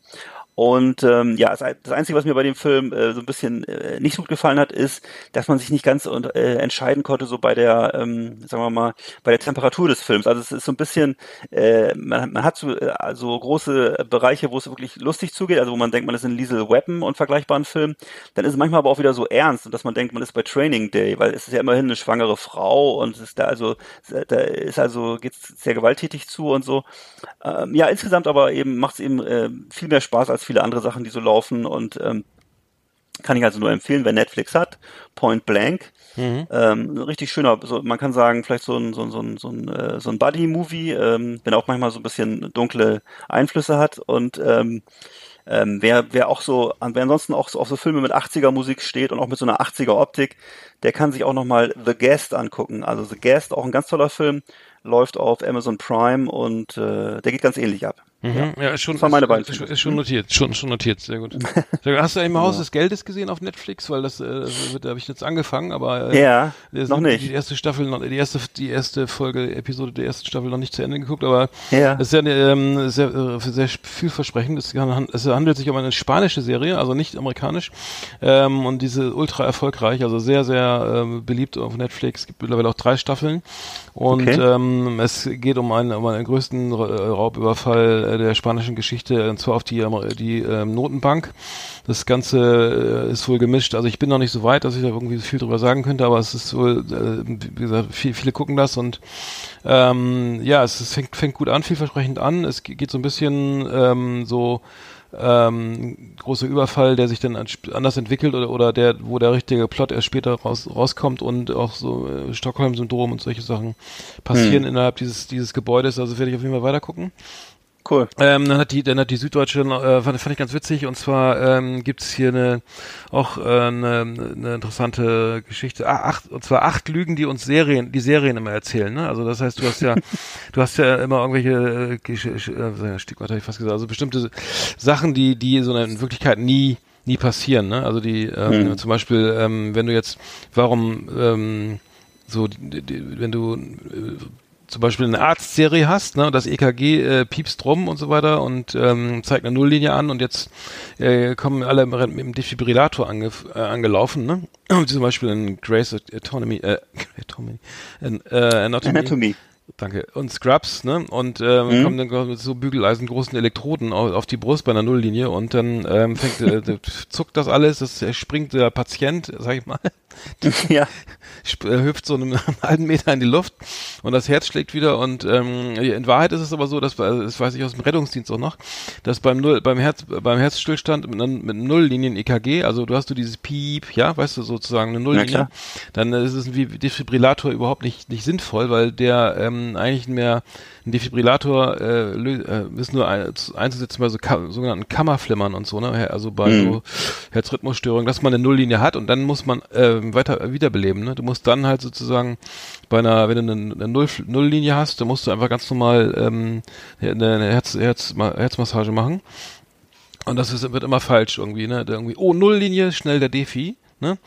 Und ähm, ja, das Einzige, was mir bei dem Film äh, so ein bisschen äh, nicht so gut gefallen hat, ist, dass man sich nicht ganz äh, entscheiden konnte, so bei der, ähm, sagen wir mal, bei der Temperatur des Films. Also es ist so ein bisschen, äh, man, man hat so äh, also große Bereiche, wo es wirklich lustig zugeht, also wo man denkt, man ist in Liesel Weapon und vergleichbaren Film. Dann ist es manchmal aber auch wieder so ernst und dass man denkt, man ist bei Training Day, weil es ist ja immerhin eine schwangere Frau und es ist da also, da ist also geht's sehr gewalttätig zu und so. Ähm, ja, insgesamt aber eben macht es eben äh, viel mehr Spaß als viele andere Sachen, die so laufen und ähm, kann ich also nur empfehlen, wer Netflix hat, Point Blank. Ähm, ein richtig schöner, so, man kann sagen, vielleicht so ein, so ein, so ein, so ein, äh, so ein Buddy-Movie, ähm, wenn auch manchmal so ein bisschen dunkle Einflüsse hat und ähm, ähm, wer, wer auch so, wer ansonsten auch so auf so Filme mit 80er Musik steht und auch mit so einer 80er Optik, der kann sich auch nochmal The Guest angucken. Also The Guest, auch ein ganz toller Film, läuft auf Amazon Prime und äh, der geht ganz ähnlich ab. Mhm. Ja, ist schon, Das waren meine ist, beiden ist, Filme. ist schon notiert, schon, schon notiert, sehr gut. Hast du eigentlich mal Haus des Geldes gesehen auf Netflix? Weil das, äh, wird- da habe ich jetzt angefangen, aber äh, Ja, noch nicht. Die erste Staffel, noch, die erste, die erste Folge, Episode der ersten Staffel noch nicht zu Ende geguckt, aber Ja. es ist ja ähm, sehr, äh, sehr vielversprechend. Es, kann- es handelt sich um eine spanische Serie, also nicht amerikanisch, ähm, und diese ultra erfolgreich, also sehr, sehr ähm, beliebt auf Netflix. Es gibt mittlerweile auch drei Staffeln und Okay. ähm, es geht um einen, um einen größten Ra- Raubüberfall äh, der spanischen Geschichte, und zwar auf die, Amer- die ähm, Notenbank. Das Ganze äh, ist wohl gemischt. Also ich bin noch nicht so weit, dass ich da irgendwie so viel drüber sagen könnte, aber es ist wohl, äh, wie gesagt, viel, viele gucken das und ähm, ja, es, es fängt, fängt gut an, vielversprechend an. Es ge- geht so ein bisschen ähm, so ähm, großer Überfall, der sich dann an- anders entwickelt oder, oder der, wo der richtige Plot erst später raus, rauskommt und auch so äh, Stockholm-Syndrom und solche Sachen passieren innerhalb dieses, dieses Gebäudes. Also werde ich auf jeden Fall weiter gucken. Cool. Ähm, dann hat die, dann hat die Süddeutsche, äh, fand, fand ich ganz witzig, und zwar ähm, gibt's hier eine auch äh, eine, eine interessante Geschichte. Ah, acht, und zwar acht Lügen, die uns Serien, die Serien immer erzählen. Ne? Also das heißt, du hast ja, du hast ja immer irgendwelche äh, äh, Stichwort habe ich fast gesagt, also bestimmte Sachen, die, die so in Wirklichkeit nie nie passieren. Ne? Also die ähm, zum Beispiel, ähm, wenn du jetzt, warum ähm, so, die, die, wenn du äh, zum Beispiel eine Arztserie hast, ne, das EKG äh, piepst rum und so weiter und ähm, zeigt eine Nulllinie an und jetzt äh, kommen alle mit dem Defibrillator ange, äh, angelaufen, ne? Zum Beispiel in Grace Autonomy, äh, Autonomy, äh, Anatomy, Anatomy. Danke. Und Scrubs, ne? Und ähm, Mhm. kommen dann mit so Bügeleisen großen Elektroden auf, auf die Brust bei einer Nulllinie und dann ähm, fängt, äh, zuckt das alles, das springt der Patient, sag ich mal, Ja. äh, hüpft so einen halben Meter in die Luft und das Herz schlägt wieder und ähm, in Wahrheit ist es aber so, dass also das weiß ich aus dem Rettungsdienst auch noch, dass beim Null, beim Herz, beim Herzstillstand mit, mit Nulllinien EKG, also du hast du dieses Piep, ja, weißt du sozusagen eine Nulllinie, dann ist es wie Defibrillator überhaupt nicht nicht sinnvoll, weil der ähm, eigentlich mehr ein Defibrillator äh, äh, ist nur ein, einzusetzen bei so Ka sogenannten Kammerflimmern und so, ne? Also bei so Herzrhythmusstörungen, dass man eine Nulllinie hat und dann muss man ähm, weiter wiederbeleben. Ne? Du musst dann halt sozusagen bei einer, wenn du eine, eine Null, Nulllinie hast, dann musst du einfach ganz normal ähm, eine, Herz, Herz, Herzmassage machen. Und das ist, wird immer falsch irgendwie, ne? Irgendwie, oh, Nulllinie, schnell der Defi, ne?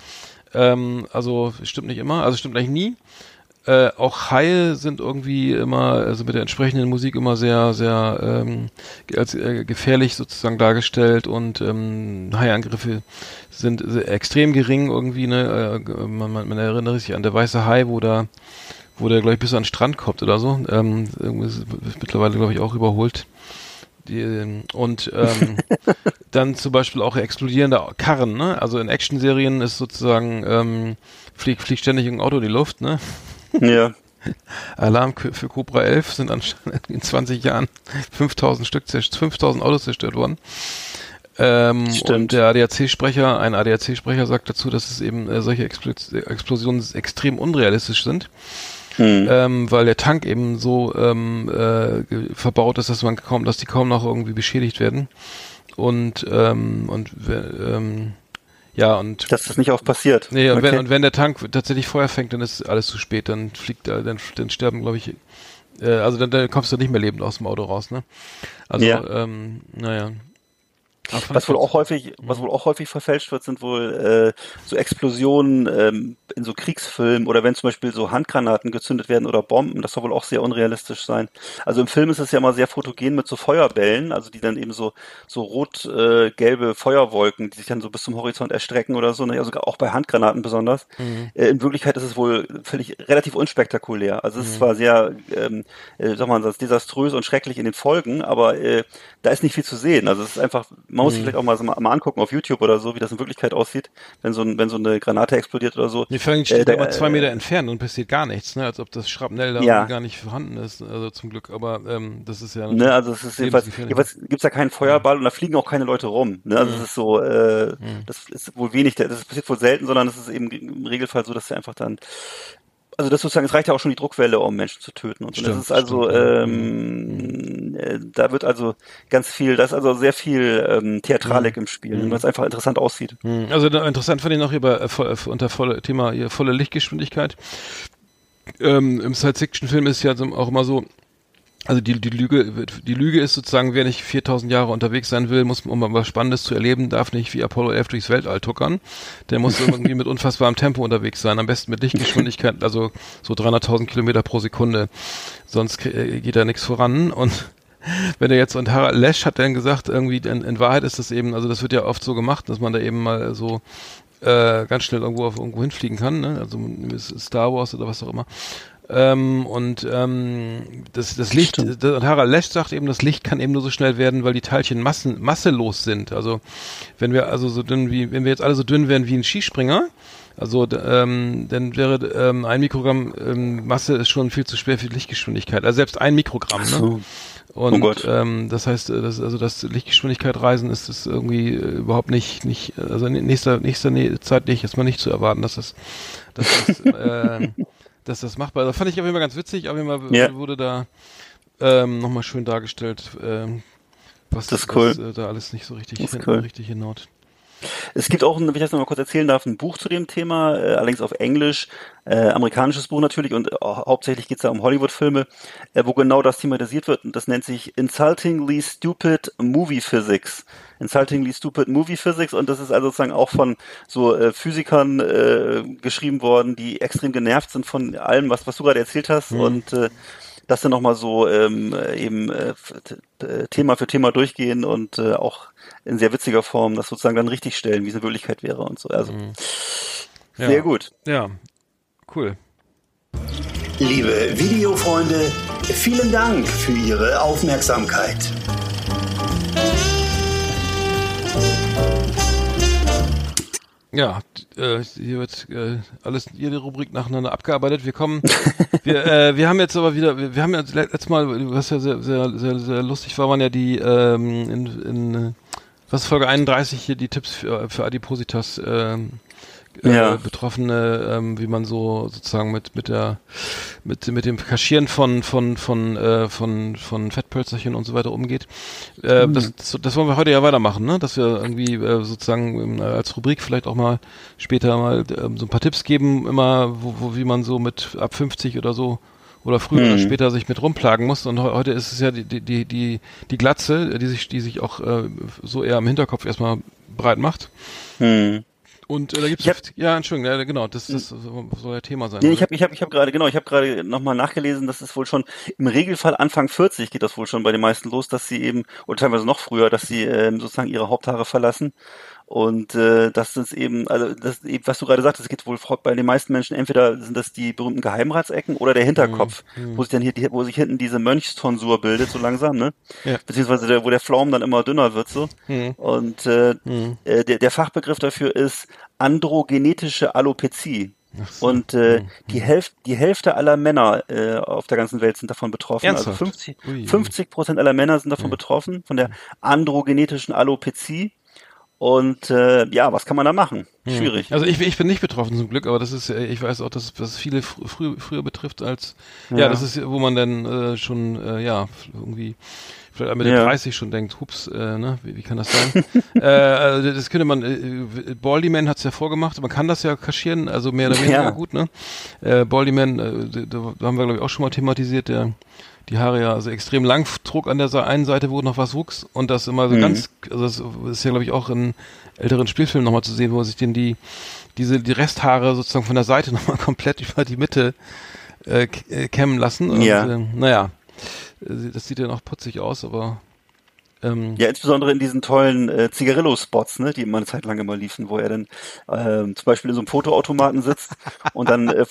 Ähm, also stimmt nicht immer, also stimmt eigentlich nie. Äh, auch Haie sind irgendwie immer, also mit der entsprechenden Musik immer sehr, sehr ähm, als äh, gefährlich sozusagen dargestellt und ähm, Haiangriffe sind extrem gering irgendwie, ne? Äh, man, man, man erinnert sich an der weiße Hai, wo da, wo der, glaube ich, bis an den Strand kommt oder so. Ähm, ist mittlerweile, glaube ich, auch überholt. Die, ähm, und ähm, dann zum Beispiel auch explodierende Karren, ne? Also in Actionserien ist sozusagen ähm, fliegt, fliegt ständig ein Auto in die Luft, ne? Ja. Alarm für Cobra 11 sind anscheinend in 20 Jahren 5000 Stück, zerst- 5000 Autos zerstört worden. Ähm, Stimmt. und der ADAC-Sprecher, ein ADAC-Sprecher sagt dazu, dass es eben äh, solche Explo Explosionen extrem unrealistisch sind, Hm. ähm, weil der Tank eben so ähm, äh, verbaut ist, dass man kaum, dass die kaum noch irgendwie beschädigt werden. Und ähm, und ähm, ja und Dass das nicht oft passiert. Nee, und, wenn, Okay. und wenn der Tank tatsächlich Feuer fängt, dann ist alles zu spät. Dann fliegt, dann, dann sterben, glaube ich, äh, also dann, dann kommst du nicht mehr lebend aus dem Auto raus, ne? Also, Ja. ähm, naja. Was wohl auch häufig, was wohl auch häufig verfälscht wird, sind wohl äh, so Explosionen ähm, in so Kriegsfilmen oder wenn zum Beispiel so Handgranaten gezündet werden oder Bomben, das soll wohl auch sehr unrealistisch sein. Also im Film ist es ja immer sehr fotogen mit so Feuerbällen, also die dann eben so so rot-gelbe Feuerwolken, die sich dann so bis zum Horizont erstrecken oder so, ne? also auch bei Handgranaten besonders. Äh, in Wirklichkeit ist es wohl völlig relativ unspektakulär. Also es ist zwar sehr, ähm, äh, sag mal, desaströs und schrecklich in den Folgen, aber äh, da ist nicht viel zu sehen. Also es ist einfach, man muss sich vielleicht auch mal, so mal, angucken auf YouTube oder so, wie das in Wirklichkeit aussieht, wenn so, ein, wenn so eine Granate explodiert oder so. Nee, vor allem steht Äh, der- immer zwei Meter entfernt und passiert gar nichts, ne? Als ob das Schrapnell da Ja. gar nicht vorhanden ist, also zum Glück. Aber ähm, das ist ja Ne, also es ist jedenfalls, jedenfalls gibt's da keinen Feuerball und da fliegen auch keine Leute rum. Ne? Also es ist so, äh, das ist wohl wenig, das passiert wohl selten, sondern es ist eben im Regelfall so, dass sie einfach dann also das sozusagen, es reicht ja auch schon die Druckwelle, um Menschen zu töten. Und so. das Stimmt, ist also, stimmt, ähm, äh, da wird also ganz viel, da ist also sehr viel ähm, Theatralik im Spiel, weil es einfach interessant aussieht. Hm, Also interessant fand ich noch über äh, äh, unter volle, Thema hier, volle Lichtgeschwindigkeit. Ähm, Im Science-Fiction-Film ist ja auch immer so, Also die, die Lüge, die Lüge ist sozusagen, wer nicht 4000 Jahre unterwegs sein will, muss, um was Spannendes zu erleben, darf nicht wie Apollo 11 durchs Weltall tuckern. Der muss irgendwie mit unfassbarem Tempo unterwegs sein, am besten mit Lichtgeschwindigkeit, also so 300.000 Kilometer pro Sekunde. Sonst äh, geht da nichts voran und wenn er jetzt und Harald Lesch hat dann gesagt, irgendwie in, in Wahrheit ist das eben, also das wird ja oft so gemacht, dass man da eben mal so äh, ganz schnell irgendwo auf irgendwo hinfliegen kann, ne? Also Star Wars oder was auch immer. Ähm, und ähm, das, das Licht, das, und Harald Lesch sagt eben, das Licht kann eben nur so schnell werden, weil die Teilchen massen, masselos sind. Also wenn wir also so dünn wie, wenn wir jetzt alle so dünn wären wie ein Skispringer, also ähm, dann wäre ähm, ein Mikrogramm ähm, Masse ist schon viel zu schwer für Lichtgeschwindigkeit. Also selbst ein Mikrogramm. Ne? So. Und Oh Gott. ähm, das heißt, äh, das, also das Lichtgeschwindigkeit reisen ist das irgendwie äh, überhaupt nicht, nicht, also in nächster, nächster Nä- Zeit nicht, ist mal nicht zu erwarten, dass das, dass das, äh, dass das machbar ist. Das fand ich auf jeden Fall ganz witzig, auf jeden Fall Ja. wurde da ähm, nochmal schön dargestellt, ähm, was, Das cool. was äh, da alles nicht so richtig, Das ist hin, cool. richtig hinhaut. Es gibt auch, ein, wenn ich das noch mal kurz erzählen darf, ein Buch zu dem Thema, äh, allerdings auf Englisch, äh, amerikanisches Buch natürlich und äh, hauptsächlich geht es da um Hollywood-Filme, äh, wo genau das thematisiert wird. Und das nennt sich Insultingly Stupid Movie Physics. Insultingly Stupid Movie Physics. Und das ist also sozusagen auch von so äh, Physikern äh, geschrieben worden, die extrem genervt sind von allem, was, was du gerade erzählt hast. Und äh, das dann nochmal so ähm, äh, eben äh, Thema für Thema durchgehen und äh, auch in sehr witziger Form das sozusagen dann richtig stellen, wie es in Wirklichkeit wäre und so. Also Ja. sehr gut. Ja, cool. Liebe Videofreunde, vielen Dank für Ihre Aufmerksamkeit. Ja, äh, hier wird äh, alles jede Rubrik nacheinander abgearbeitet. Wir kommen, wir, äh, wir haben jetzt aber wieder, wir, wir haben ja le- letztes Mal, was ja sehr, sehr, sehr, sehr lustig war, waren ja die ähm, in, in was ist Folge 31 hier die Tipps für, für Adipositas ähm, äh, Ja. Betroffene, ähm, wie man so sozusagen mit mit der mit mit dem Kaschieren von von von äh, von von Fettpölzerchen und so weiter umgeht. Äh, das, das das wollen wir heute ja weitermachen, ne? Dass wir irgendwie äh, sozusagen ähm, als Rubrik vielleicht auch mal später mal ähm, so ein paar Tipps geben, immer wo, wo wie man so mit ab 50 oder so oder früher oder später sich mit rumplagen muss. Und he- heute ist es ja die, die, die, die, Glatze, die sich, die sich auch äh, so eher im Hinterkopf erstmal breit macht. Hm. Und äh, da gibt's hab- ja, Entschüdigung, ja, genau, das, das soll ja Thema sein. Nee, ich habe ich hab, ich hab gerade, genau, ich habe gerade nochmal nachgelesen, das ist wohl schon im Regelfall Anfang 40 geht das wohl schon bei den meisten los, dass sie eben, oder teilweise noch früher, dass sie ähm, sozusagen ihre Haupthaare verlassen. Und äh, das ist eben, also das eben, was du gerade sagtest, es geht wohl bei den meisten Menschen entweder sind das die berühmten Geheimratsecken oder der Hinterkopf, wo sich dann hier, wo sich hinten diese Mönchstonsur bildet, so langsam, ne? Ja. Beziehungsweise der, wo der Flaum dann immer dünner wird, so. Und äh, äh, der, der Fachbegriff dafür ist androgenetische Alopezie. Und äh, die, Hälfte, die Hälfte aller Männer äh, auf der ganzen Welt sind davon betroffen. Ernsthaft? Also 50, Ui. 50 Prozent aller Männer sind davon betroffen, von der androgenetischen Alopezie. Und äh, ja, was kann man da machen? Schwierig. Also ich, ich bin nicht betroffen zum Glück, aber das ist, ich weiß auch, dass das viele fr früh, früher betrifft als, ja. Ja. das ist, wo man dann äh, schon, äh, ja, irgendwie vielleicht mit den Ja. 30 schon denkt, hups, äh, ne, wie, wie kann das sein? äh, also das könnte man, äh, Baldyman hat es ja vorgemacht, man kann das ja kaschieren, also mehr oder weniger Ja. gut, ne? Äh, Baldyman, äh, da, da haben wir glaube ich auch schon mal thematisiert, der die Haare ja also extrem lang trug an der einen Seite, wo noch was wuchs und das immer so Mhm. ganz, also das ist ja glaube ich auch in älteren Spielfilmen nochmal zu sehen, wo sich denn die diese die Resthaare sozusagen von der Seite nochmal komplett über die Mitte äh, äh, kämmen lassen. Und, Ja. äh, naja, äh, das sieht ja noch putzig aus, aber ähm, Ja, insbesondere in diesen tollen äh, Zigarillo-Spots, ne, die immer eine Zeit lang immer liefen, wo er dann ähm, zum Beispiel in so einem Fotoautomaten sitzt und dann äh,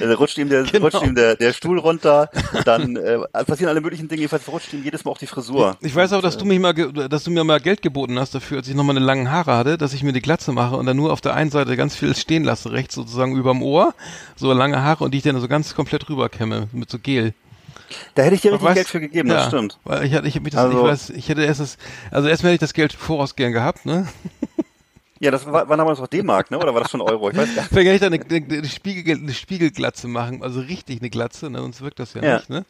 da rutscht ihm der Genau. rutscht ihm der, der Stuhl runter, dann äh, passieren alle möglichen Dinge, jedenfalls rutscht ihm jedes Mal auch die Frisur. Ich weiß aber, dass du mich mal, dass du mir mal Geld geboten hast dafür, als ich noch meine langen Haare hatte, dass ich mir die Glatze mache und dann nur auf der einen Seite ganz viel stehen lasse, rechts sozusagen überm Ohr, so lange Haare und die ich dann so ganz komplett rüberkämme mit so Gel. Da hätte ich dir richtig Weißt- Geld für gegeben, das ja, stimmt. Weil ich hatte, ich das, Also- ich weiß, ich hätte erst das, also erstmal hätte ich das Geld voraus gern gehabt, ne? Ja, das war, war damals noch D-Mark, ne? Oder war das schon Euro? Ich weiß gar nicht. Vielleicht kann ich da eine, eine, eine, Spiegel, eine Spiegelglatze machen, also richtig eine Glatze, ne? sonst wirkt das ja, Ja. nicht. Ne?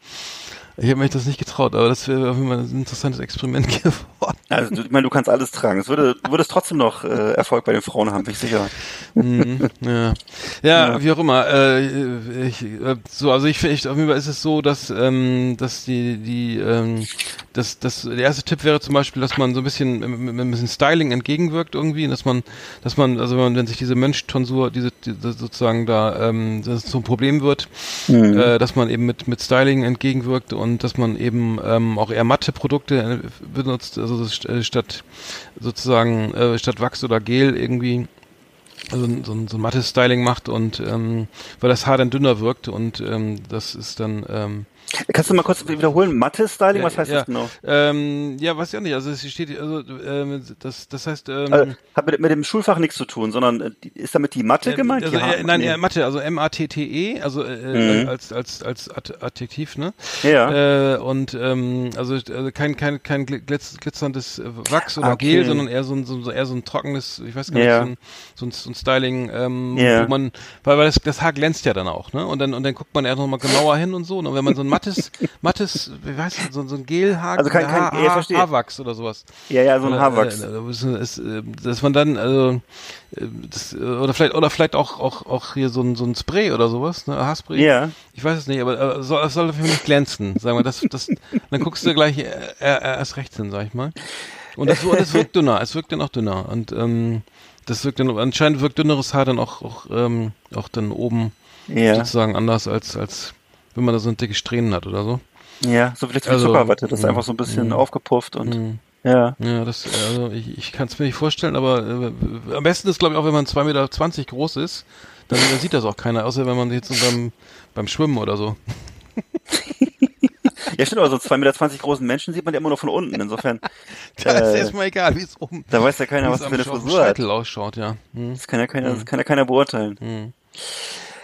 Ich habe mich das nicht getraut, aber das wäre auf jeden Fall ein interessantes Experiment geworden. Also, du, ich meine, du kannst alles tragen. Es würde, du würdest trotzdem noch äh, Erfolg bei den Frauen haben, bin ich sicher. Mhm, ja. ja, wie auch immer. Äh, ich, äh, so, also ich finde, auf jeden Fall ist es so, dass ähm, dass die die ähm, dass das der erste Tipp wäre zum Beispiel, dass man so ein bisschen mit, ein bisschen Styling entgegenwirkt irgendwie, dass man dass man also wenn, man, wenn sich diese Mönchtonsur diese, diese sozusagen da ähm, das so ein Problem wird, äh, dass man eben mit mit Styling entgegenwirkt und dass man eben ähm, auch eher matte Produkte äh, benutzt, also äh, statt sozusagen äh, statt Wachs oder Gel irgendwie also so ein, so ein mattes Styling macht und ähm, weil das Haar dann dünner wirkt und ähm, das ist dann ähm, Kannst du mal kurz wiederholen? Matte-Styling, was heißt ja, das genau? Ähm, ja, weiß ich auch nicht. Also es steht also ähm, das das heißt ähm, Also, hat mit, mit dem Schulfach nichts zu tun, sondern äh, ist damit die Mathe äh, gemeint? Also, äh, nein, nee. äh, Mathe, also M A T T E, also äh, Mhm. als als als Ad Adjektiv, ne? Ja. Äh, und ähm, also, also kein kein kein gl- glitz, glitzerndes äh, Wachs oder Okay. Gel, sondern eher so ein, so, eher so ein trockenes, ich weiß gar nicht, Ja. so, ein, so, ein, so ein Styling, ähm, Ja. wo man, weil, weil das, das Haar glänzt ja dann auch, ne? Und dann und dann guckt man eher noch mal genauer hin und so. Und wenn man so ein mattes mattes, wie heißt das, so, so ein Gelhaar, Also kein- kein- Haar, ja, verstehe. Haarwachs oder sowas. Ja, ja, so ein Oder, Haarwachs. Äh, äh, ist, ist, äh, dass man dann, also, äh, das, äh, oder vielleicht, oder vielleicht auch, auch, auch hier so ein, so ein Spray oder sowas, ne, Haarspray. Ja. Ich weiß es nicht, aber äh, soll, es soll dafür nicht glänzen, sagen wir, das, das, dann guckst du gleich äh, äh, erst rechts hin, sag ich mal. Und das, und das wirkt dünner, es wirkt dann auch dünner und, ähm, das wirkt dann, anscheinend wirkt dünneres Haar dann auch, auch, ähm, auch dann oben Ja. sozusagen anders als, als, wenn man da so ein dicke Strähnen hat oder so. Ja, so vielleicht wie Also, Zuckerwatte. Das ist mm, einfach so ein bisschen mm, aufgepufft und Mm. ja. Ja, das, also ich, ich kann es mir nicht vorstellen, aber äh, am besten ist, glaube ich, auch wenn man 2,20 Meter groß ist, dann, dann sieht das auch keiner, außer wenn man jetzt so beim, beim Schwimmen oder so. Ja, stimmt, aber so 2,20 Meter großen Menschen sieht man ja immer nur von unten. Insofern, Da ist Äh, erstmal egal, wie es oben da weiß ja keiner, was für eine Frisur hat. Ausschaut, ja. Hm. Das kann ja keiner, das kann ja keiner beurteilen.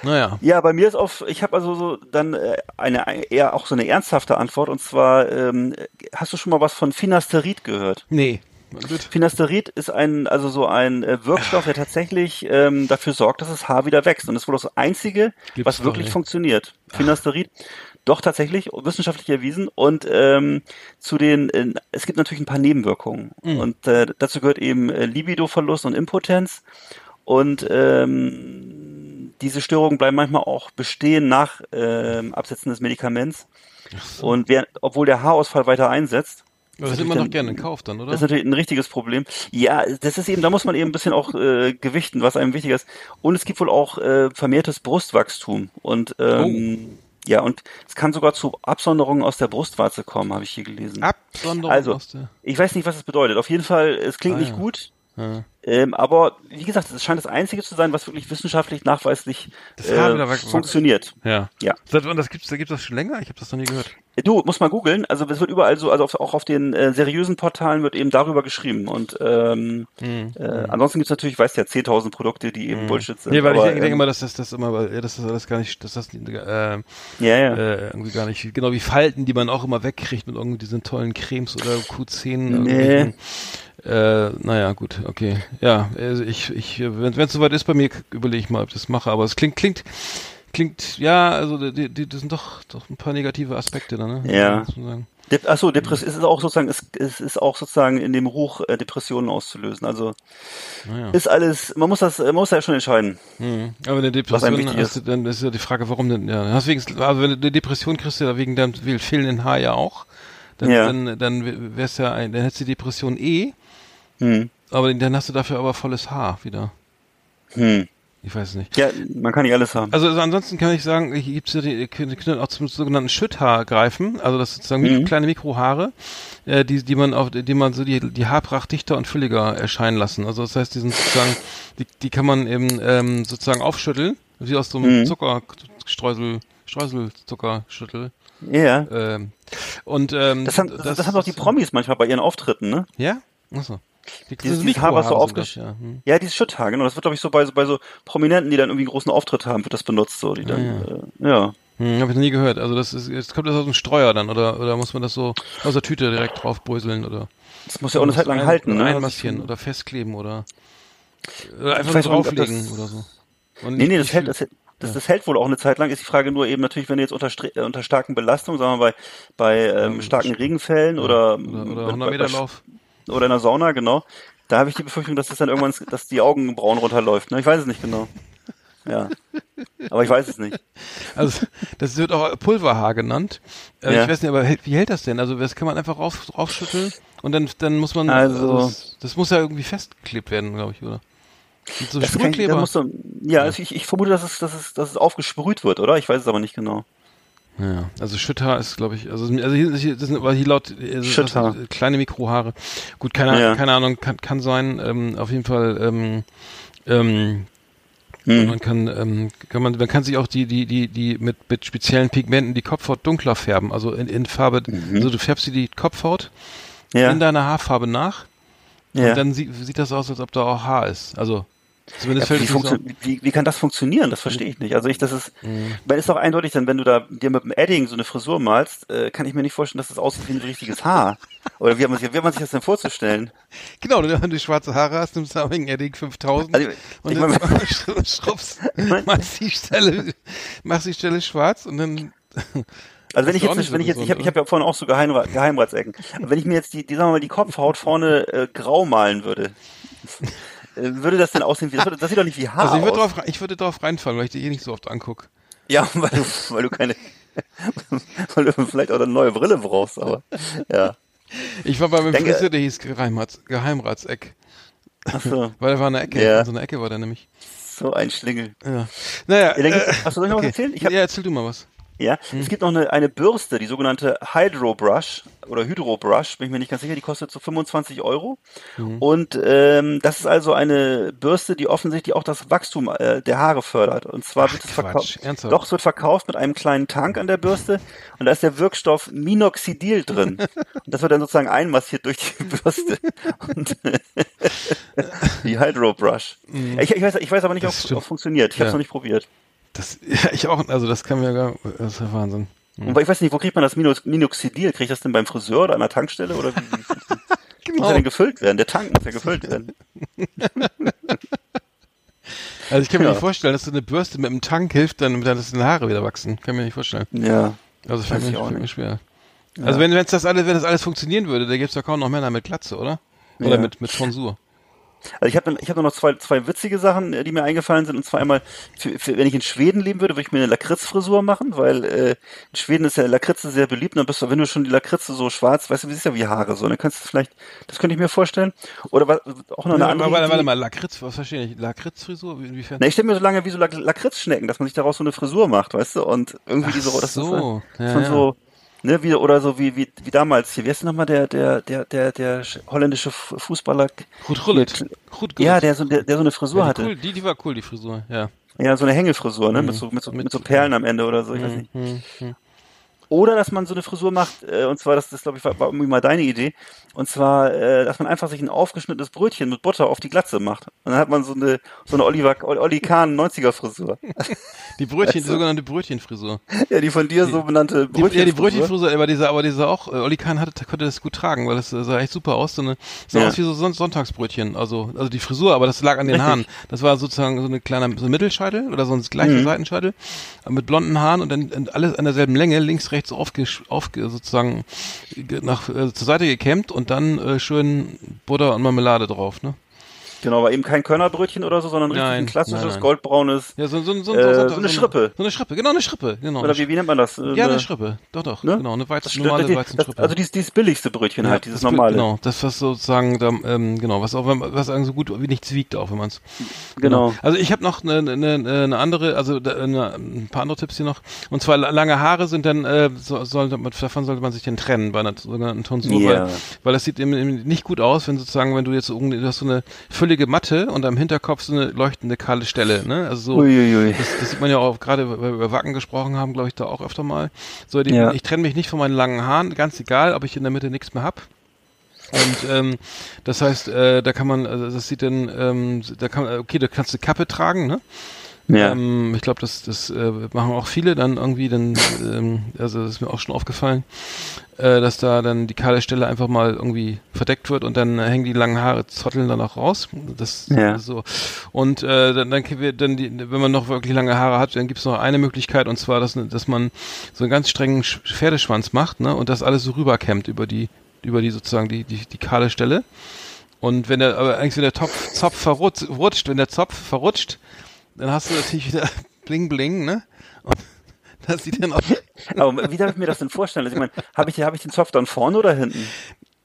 Naja. Ja, bei mir ist auf, ich habe also so dann äh, eine eher auch so eine ernsthafte Antwort und zwar ähm, hast du schon mal was von Finasterid gehört? Nee. Finasterid ist ein also so ein äh, Wirkstoff, der tatsächlich ähm, dafür sorgt, dass das Haar wieder wächst und das ist wohl das einzige, Gibt's was wirklich nicht. funktioniert. Finasterid doch tatsächlich wissenschaftlich erwiesen und ähm, zu den äh, es gibt natürlich ein paar Nebenwirkungen Mhm. und äh, dazu gehört eben äh, Libidoverlust und Impotenz und ähm, diese Störungen bleiben manchmal auch bestehen nach ähm, Absetzen des Medikaments und wer, obwohl der Haarausfall weiter einsetzt. Aber das ist nimmt man doch natürlich gerne in Kauf dann, oder? Das ist natürlich ein richtiges Problem. Ja, das ist eben, da muss man eben ein bisschen auch äh, gewichten, was einem wichtig ist. Und es gibt wohl auch äh, vermehrtes Brustwachstum. Und ähm, ja, und es kann sogar zu Absonderungen aus der Brustwarze kommen, habe ich hier gelesen. Absonderung Also, aus der. ich weiß nicht, was das bedeutet. Auf jeden Fall, es klingt Ah, nicht ja. gut. Ja. Ähm, aber wie gesagt, es scheint das Einzige zu sein, was wirklich wissenschaftlich nachweislich äh, funktioniert. Ja. Ja. Wann das gibt's, da gibt's das schon länger? Ich habe das noch nie gehört. Du, musst mal googeln. Also es wird überall so, also auf, auch auf den äh, seriösen Portalen wird eben darüber geschrieben. Und ähm, Hm. äh, ansonsten gibt's natürlich, weißt ja, 10.000 Produkte, die eben Bullshit sind. Nee, weil ich aber, denke, denke ähm, immer, dass das, das immer, weil, dass das alles gar nicht, dass das, äh, Ja, ja. äh, irgendwie gar nicht, genau wie Falten, die man auch immer wegkriegt mit irgendwie diesen tollen Cremes oder Q10. Nee. Äh, naja, gut, okay. Ja, also ich, ich, wenn es soweit ist bei mir, überlege ich mal, ob ich das mache. Aber es klingt, klingt, klingt, ja, also die, die, das sind doch, doch ein paar negative Aspekte da, ne? Ja. Dep Achso, Depression es ist auch sozusagen, es, es ist auch sozusagen in dem Ruch, äh, Depressionen auszulösen. Also Naja. ist alles, man muss das, man muss ja schon entscheiden. Mhm. Aber eine Depression hast du, dann ist ja die Frage, warum denn, ja, hast wegen, also wenn du eine Depression kriegst du ja wegen deinem fehlenden Haar ja auch, dann, Ja. dann, dann wär's ja ein, dann hättest du die Depression eh, Hm. aber dann hast du dafür aber volles Haar wieder. Hm. Ich weiß es nicht. Ja, man kann nicht alles haben. Also, also ansonsten kann ich sagen, hier gibt's ja die, können auch zum sogenannten Schütthaar greifen, also das sind sozusagen Mhm. kleine Mikrohaare, äh, die, die man auf, die man so die, die Haarpracht dichter und fülliger erscheinen lassen. Also das heißt, die sind sozusagen, die, die kann man eben ähm, sozusagen aufschütteln, wie aus so einem Mhm. Zuckerstreusel, Streuselzuckerschüttel. Ja. Ähm, und ähm, Das haben, das, das haben doch die Promis manchmal bei ihren Auftritten, ne? Ja? Achso. Die, Dieses, diese dieses Haar, was so aufgesch... ja. Hm. Ja, dieses Schütthaar, genau. Das wird, glaube ich, so bei, so bei so Prominenten, die dann irgendwie einen großen Auftritt haben, wird das benutzt, so, die dann, Ja, Äh, ja. Hm, hab ich noch nie gehört. Also das ist, jetzt kommt das aus dem Streuer dann, oder, oder muss man das so aus der Tüte direkt drauf bröseln, oder? Das muss ja auch eine Zeit lang ein, halten, ne? Einmassieren oder festkleben, oder? Oder einfach auch drauflegen das- oder so. Und Nee, nee, das hält, das, hält- das, das hält wohl auch eine Zeit lang. Ist die Frage nur eben natürlich, wenn du jetzt unter, äh, unter starken Belastungen, sagen wir mal bei, bei ähm, starken Regenfällen oder, oder, oder bei- 100 bei- Meter Lauf. oder in der Sauna, genau. Da habe ich die Befürchtung, dass das dann irgendwann, dass die Augenbrauen runterläuft. Ne? Ich weiß es nicht genau. Ja. Aber ich weiß es nicht. Also das wird auch Pulverhaar genannt. Äh, Ja. Ich weiß nicht, aber wie hält das denn? Also das kann man einfach rauf, raufschütteln und dann dann muss man Also- das, das muss ja irgendwie festgeklebt werden, glaube ich, oder? Mit so Das kann, ich- Sprühkleber. musst du, ja, also ich, ich vermute, dass es, dass, es, dass es aufgesprüht wird, oder? Ich weiß es aber nicht genau. Ja, also Schütthaar ist, glaube ich, also, also hier, das sind hier laut also das- kleine Mikrohaare. Gut, keine, Ja. keine Ahnung, kann, kann sein. Ähm, auf jeden Fall. Ähm, ähm, Hm. Man kann, ähm, kann man, man kann sich auch die, die, die, die mit, mit speziellen Pigmenten die Kopfhaut dunkler färben. Also in, in Farbe, also du färbst dir die Kopfhaut Mhm. Ja. in deiner Haarfarbe nach ja. und dann sieht, sieht das aus, als ob da auch Haar ist. Also zumindest Ja, wie, funktio- wie, wie kann das funktionieren? Das verstehe ich nicht. Also ich, das ist, Mhm. weil ist doch eindeutig, dann wenn du da dir mit dem Edding so eine Frisur malst, äh, kann ich mir nicht vorstellen, dass das aussieht wie ein richtiges Haar. Oder wie hat man sich, wie hat man sich das denn vorzustellen? Genau, wenn du schwarze Haare hast, nimmst du Saming Edding 5000 Also, und ich dann mein- schraubst, machst die Stelle, machst die Stelle schwarz und dann Also wenn ich ist auch jetzt, nicht wenn ich jetzt, ich habe ich hab ja vorhin auch so Geheimra Geheimratsecken. Wenn ich mir jetzt die, die sagen wir mal, die Kopfhaut vorne äh, grau malen würde, würde das denn aussehen wie, das, sieht doch nicht wie Haar Also ich würde aus. drauf, ich würde drauf reinfallen, weil ich die eh nicht so oft angucke. Ja, weil du, weil du keine, weil du vielleicht auch eine neue Brille brauchst, aber, ja. Ich war bei meinem Denke- Friseur, der hieß Geheimrats, Geheimratseck. Ach so, Weil da war eine Ecke, Ja. in so einer Ecke war der nämlich. so ein Schlingel. Ja. Naja, Ja, dann äh, hast du noch was erzählen? Ich hab- ja, erzähl du mal was. Ja, es gibt noch eine, eine Bürste, die sogenannte Hydro Brush oder Hydro Brush, bin ich mir nicht ganz sicher, die kostet so 25 Euro. Und ähm, das ist also eine Bürste, die offensichtlich auch das Wachstum äh, der Haare fördert. Und zwar Ach, wird es verkauft. Doch, es wird verkauft mit einem kleinen Tank an der Bürste und da ist der Wirkstoff Minoxidil drin. und das wird dann sozusagen einmassiert durch die Bürste. Und die Hydro Brush. Ich, ich, weiß, ich weiß aber nicht, ob es funktioniert. Ich habe es Ja. noch nicht probiert. Das, ja, ich auch, also das kann mir gar, das ist ja Wahnsinn. Und weil ich weiß nicht, wo kriegt man das Minox Minoxidil? Kriegt das denn beim Friseur oder an der Tankstelle? Oder wie, wie muss Genau. er denn gefüllt werden? Der Tank muss ja gefüllt werden. Also ich kann mir Ja. nicht vorstellen, dass so eine Bürste mit einem Tank hilft, dann, dass deine Haare wieder wachsen. Kann mir nicht vorstellen. Ja. Also fällt mir, ich auch fällt mir schwer. Also wenn wenn's das alles, wenn das alles funktionieren würde, da gibt's doch kaum noch Männer mit Glatze, oder? Oder Ja. mit, mit Tonsur. Also ich habe ich hab noch zwei, zwei witzige Sachen, äh, die mir eingefallen sind. Und zwar einmal, für, für, wenn ich in Schweden leben würde, würde ich mir eine Lakritzfrisur machen, weil äh, in Schweden ist ja Lakritze sehr beliebt. Und dann bist du, wenn du schon die Lakritze so schwarz, weißt du, wie ist ja wie Haare so. Dann kannst du vielleicht, das könnte ich mir vorstellen. Oder was, auch noch eine Warte, andere warte, warte mal, Lakritz, was verstehe ich? Lakritzfrisur? Wie- Inwiefern? Na, ich stelle mir so lange wie so Lak Lakritzschnecken, dass man sich daraus so eine Frisur macht, weißt du? Und irgendwie diese, das so, ist, ja, von ja. so, ne, wie, oder so wie, wie, wie damals hier. Wie heißt denn nochmal der, der, der, der, der sch- holländische Fußballer? Ruth Gullit. Ja, der so, der, der so eine Frisur ja, die, hatte. cool, die, die war cool, die Frisur, ja. Ja, so eine Hängefrisur, ne? Mit so, mit so, Mit so so- Perlen am Ende oder so, ich weiß nicht. Oder dass man so eine Frisur macht, äh, und zwar, das, das glaube ich, war, war irgendwie mal deine Idee, und zwar, äh, dass man einfach sich ein aufgeschnittenes Brötchen mit Butter auf die Glatze macht. Und dann hat man so eine, so eine Oliver, Olli Kahn 90er Frisur. Die Brötchen, die sogenannte Brötchenfrisur. ja, die von dir so benannte Die, ja, die Brötchenfrisur, aber dieser, aber dieser auch, äh, Olli Kahn hatte, konnte das gut tragen, weil das äh, sah echt super aus, so eine, sah Ja. aus wie so Son Sonntagsbrötchen, also, also die Frisur, aber das lag an den Haaren. Das war sozusagen so eine kleine, so ein Mittelscheitel oder so ein gleicher Mhm. Seitenscheitel, äh, mit blonden Haaren und dann alles an derselben Länge, links, rechts aufge, aufge sozusagen ge- nach, äh, zur Seite gekämmt und dann äh, schön Butter und Marmelade drauf, ne? Genau, aber eben kein Körnerbrötchen oder so, sondern richtig ein klassisches nein, nein. goldbraunes, Ja, so, so, so, Äh, so, so eine Schrippe. So eine Schrippe, genau, eine Schrippe, genau. oder wie, wie nennt man das? ja, eine Schrippe, doch, doch, Ne? genau, eine Weizen, normale das, Weizenschrippe. also dieses, dieses billigste Brötchen halt, dieses normale. Genau, das was sozusagen, da, ähm, genau, was auch wenn, was sagen so gut wie nichts wiegt, auch wenn man es. Genau. Also ich habe noch eine, eine, eine andere, also da- eine, ein paar andere Tipps hier noch. Und zwar la- lange Haare sind dann, äh, so, sollte man, davon sollte man sich dann trennen bei einer sogenannten Tonsur, Ja. weil, weil das sieht eben, nicht gut aus, wenn sozusagen, wenn du jetzt so, du hast so eine füllige Matte und am Hinterkopf so eine leuchtende kahle Stelle, ne? Also so. Uiuiui. Das, das sieht man ja auch gerade, weil wir über Wacken gesprochen haben, glaube ich, da auch öfter mal. So, die, Ja. ich trenne mich nicht von meinen langen Haaren, ganz egal, ob ich in der Mitte nichts mehr hab. Und ähm, das heißt, äh, da kann man, also das sieht dann, ähm, da kann man, okay, da kannst du Kappe tragen, ne? Ja. Ähm, ich glaube, das, das äh, machen auch viele dann irgendwie, dann, ähm, also das ist mir auch schon aufgefallen, äh, dass da dann die kahle Stelle einfach mal irgendwie verdeckt wird und dann hängen die langen Haare, zotteln dann auch raus. Das Ja. so. Und äh, dann, dann, dann die, wenn man noch wirklich lange Haare hat, dann gibt es noch eine Möglichkeit und zwar, dass, dass man so einen ganz strengen Sch- Pferdeschwanz macht, ne, und das alles so rüberkämmt über die, über die sozusagen die, die, die kahle Stelle. Und wenn der, aber eigentlich wenn der Topf, Zopf verrutscht, rutscht, wenn der Zopf verrutscht, dann hast du natürlich wieder Bling Bling, ne? Und das sieht dann auch. Aber wie darf ich mir das denn vorstellen? Also ich meine, habe ich, hab ich den Zopf dann vorne oder hinten?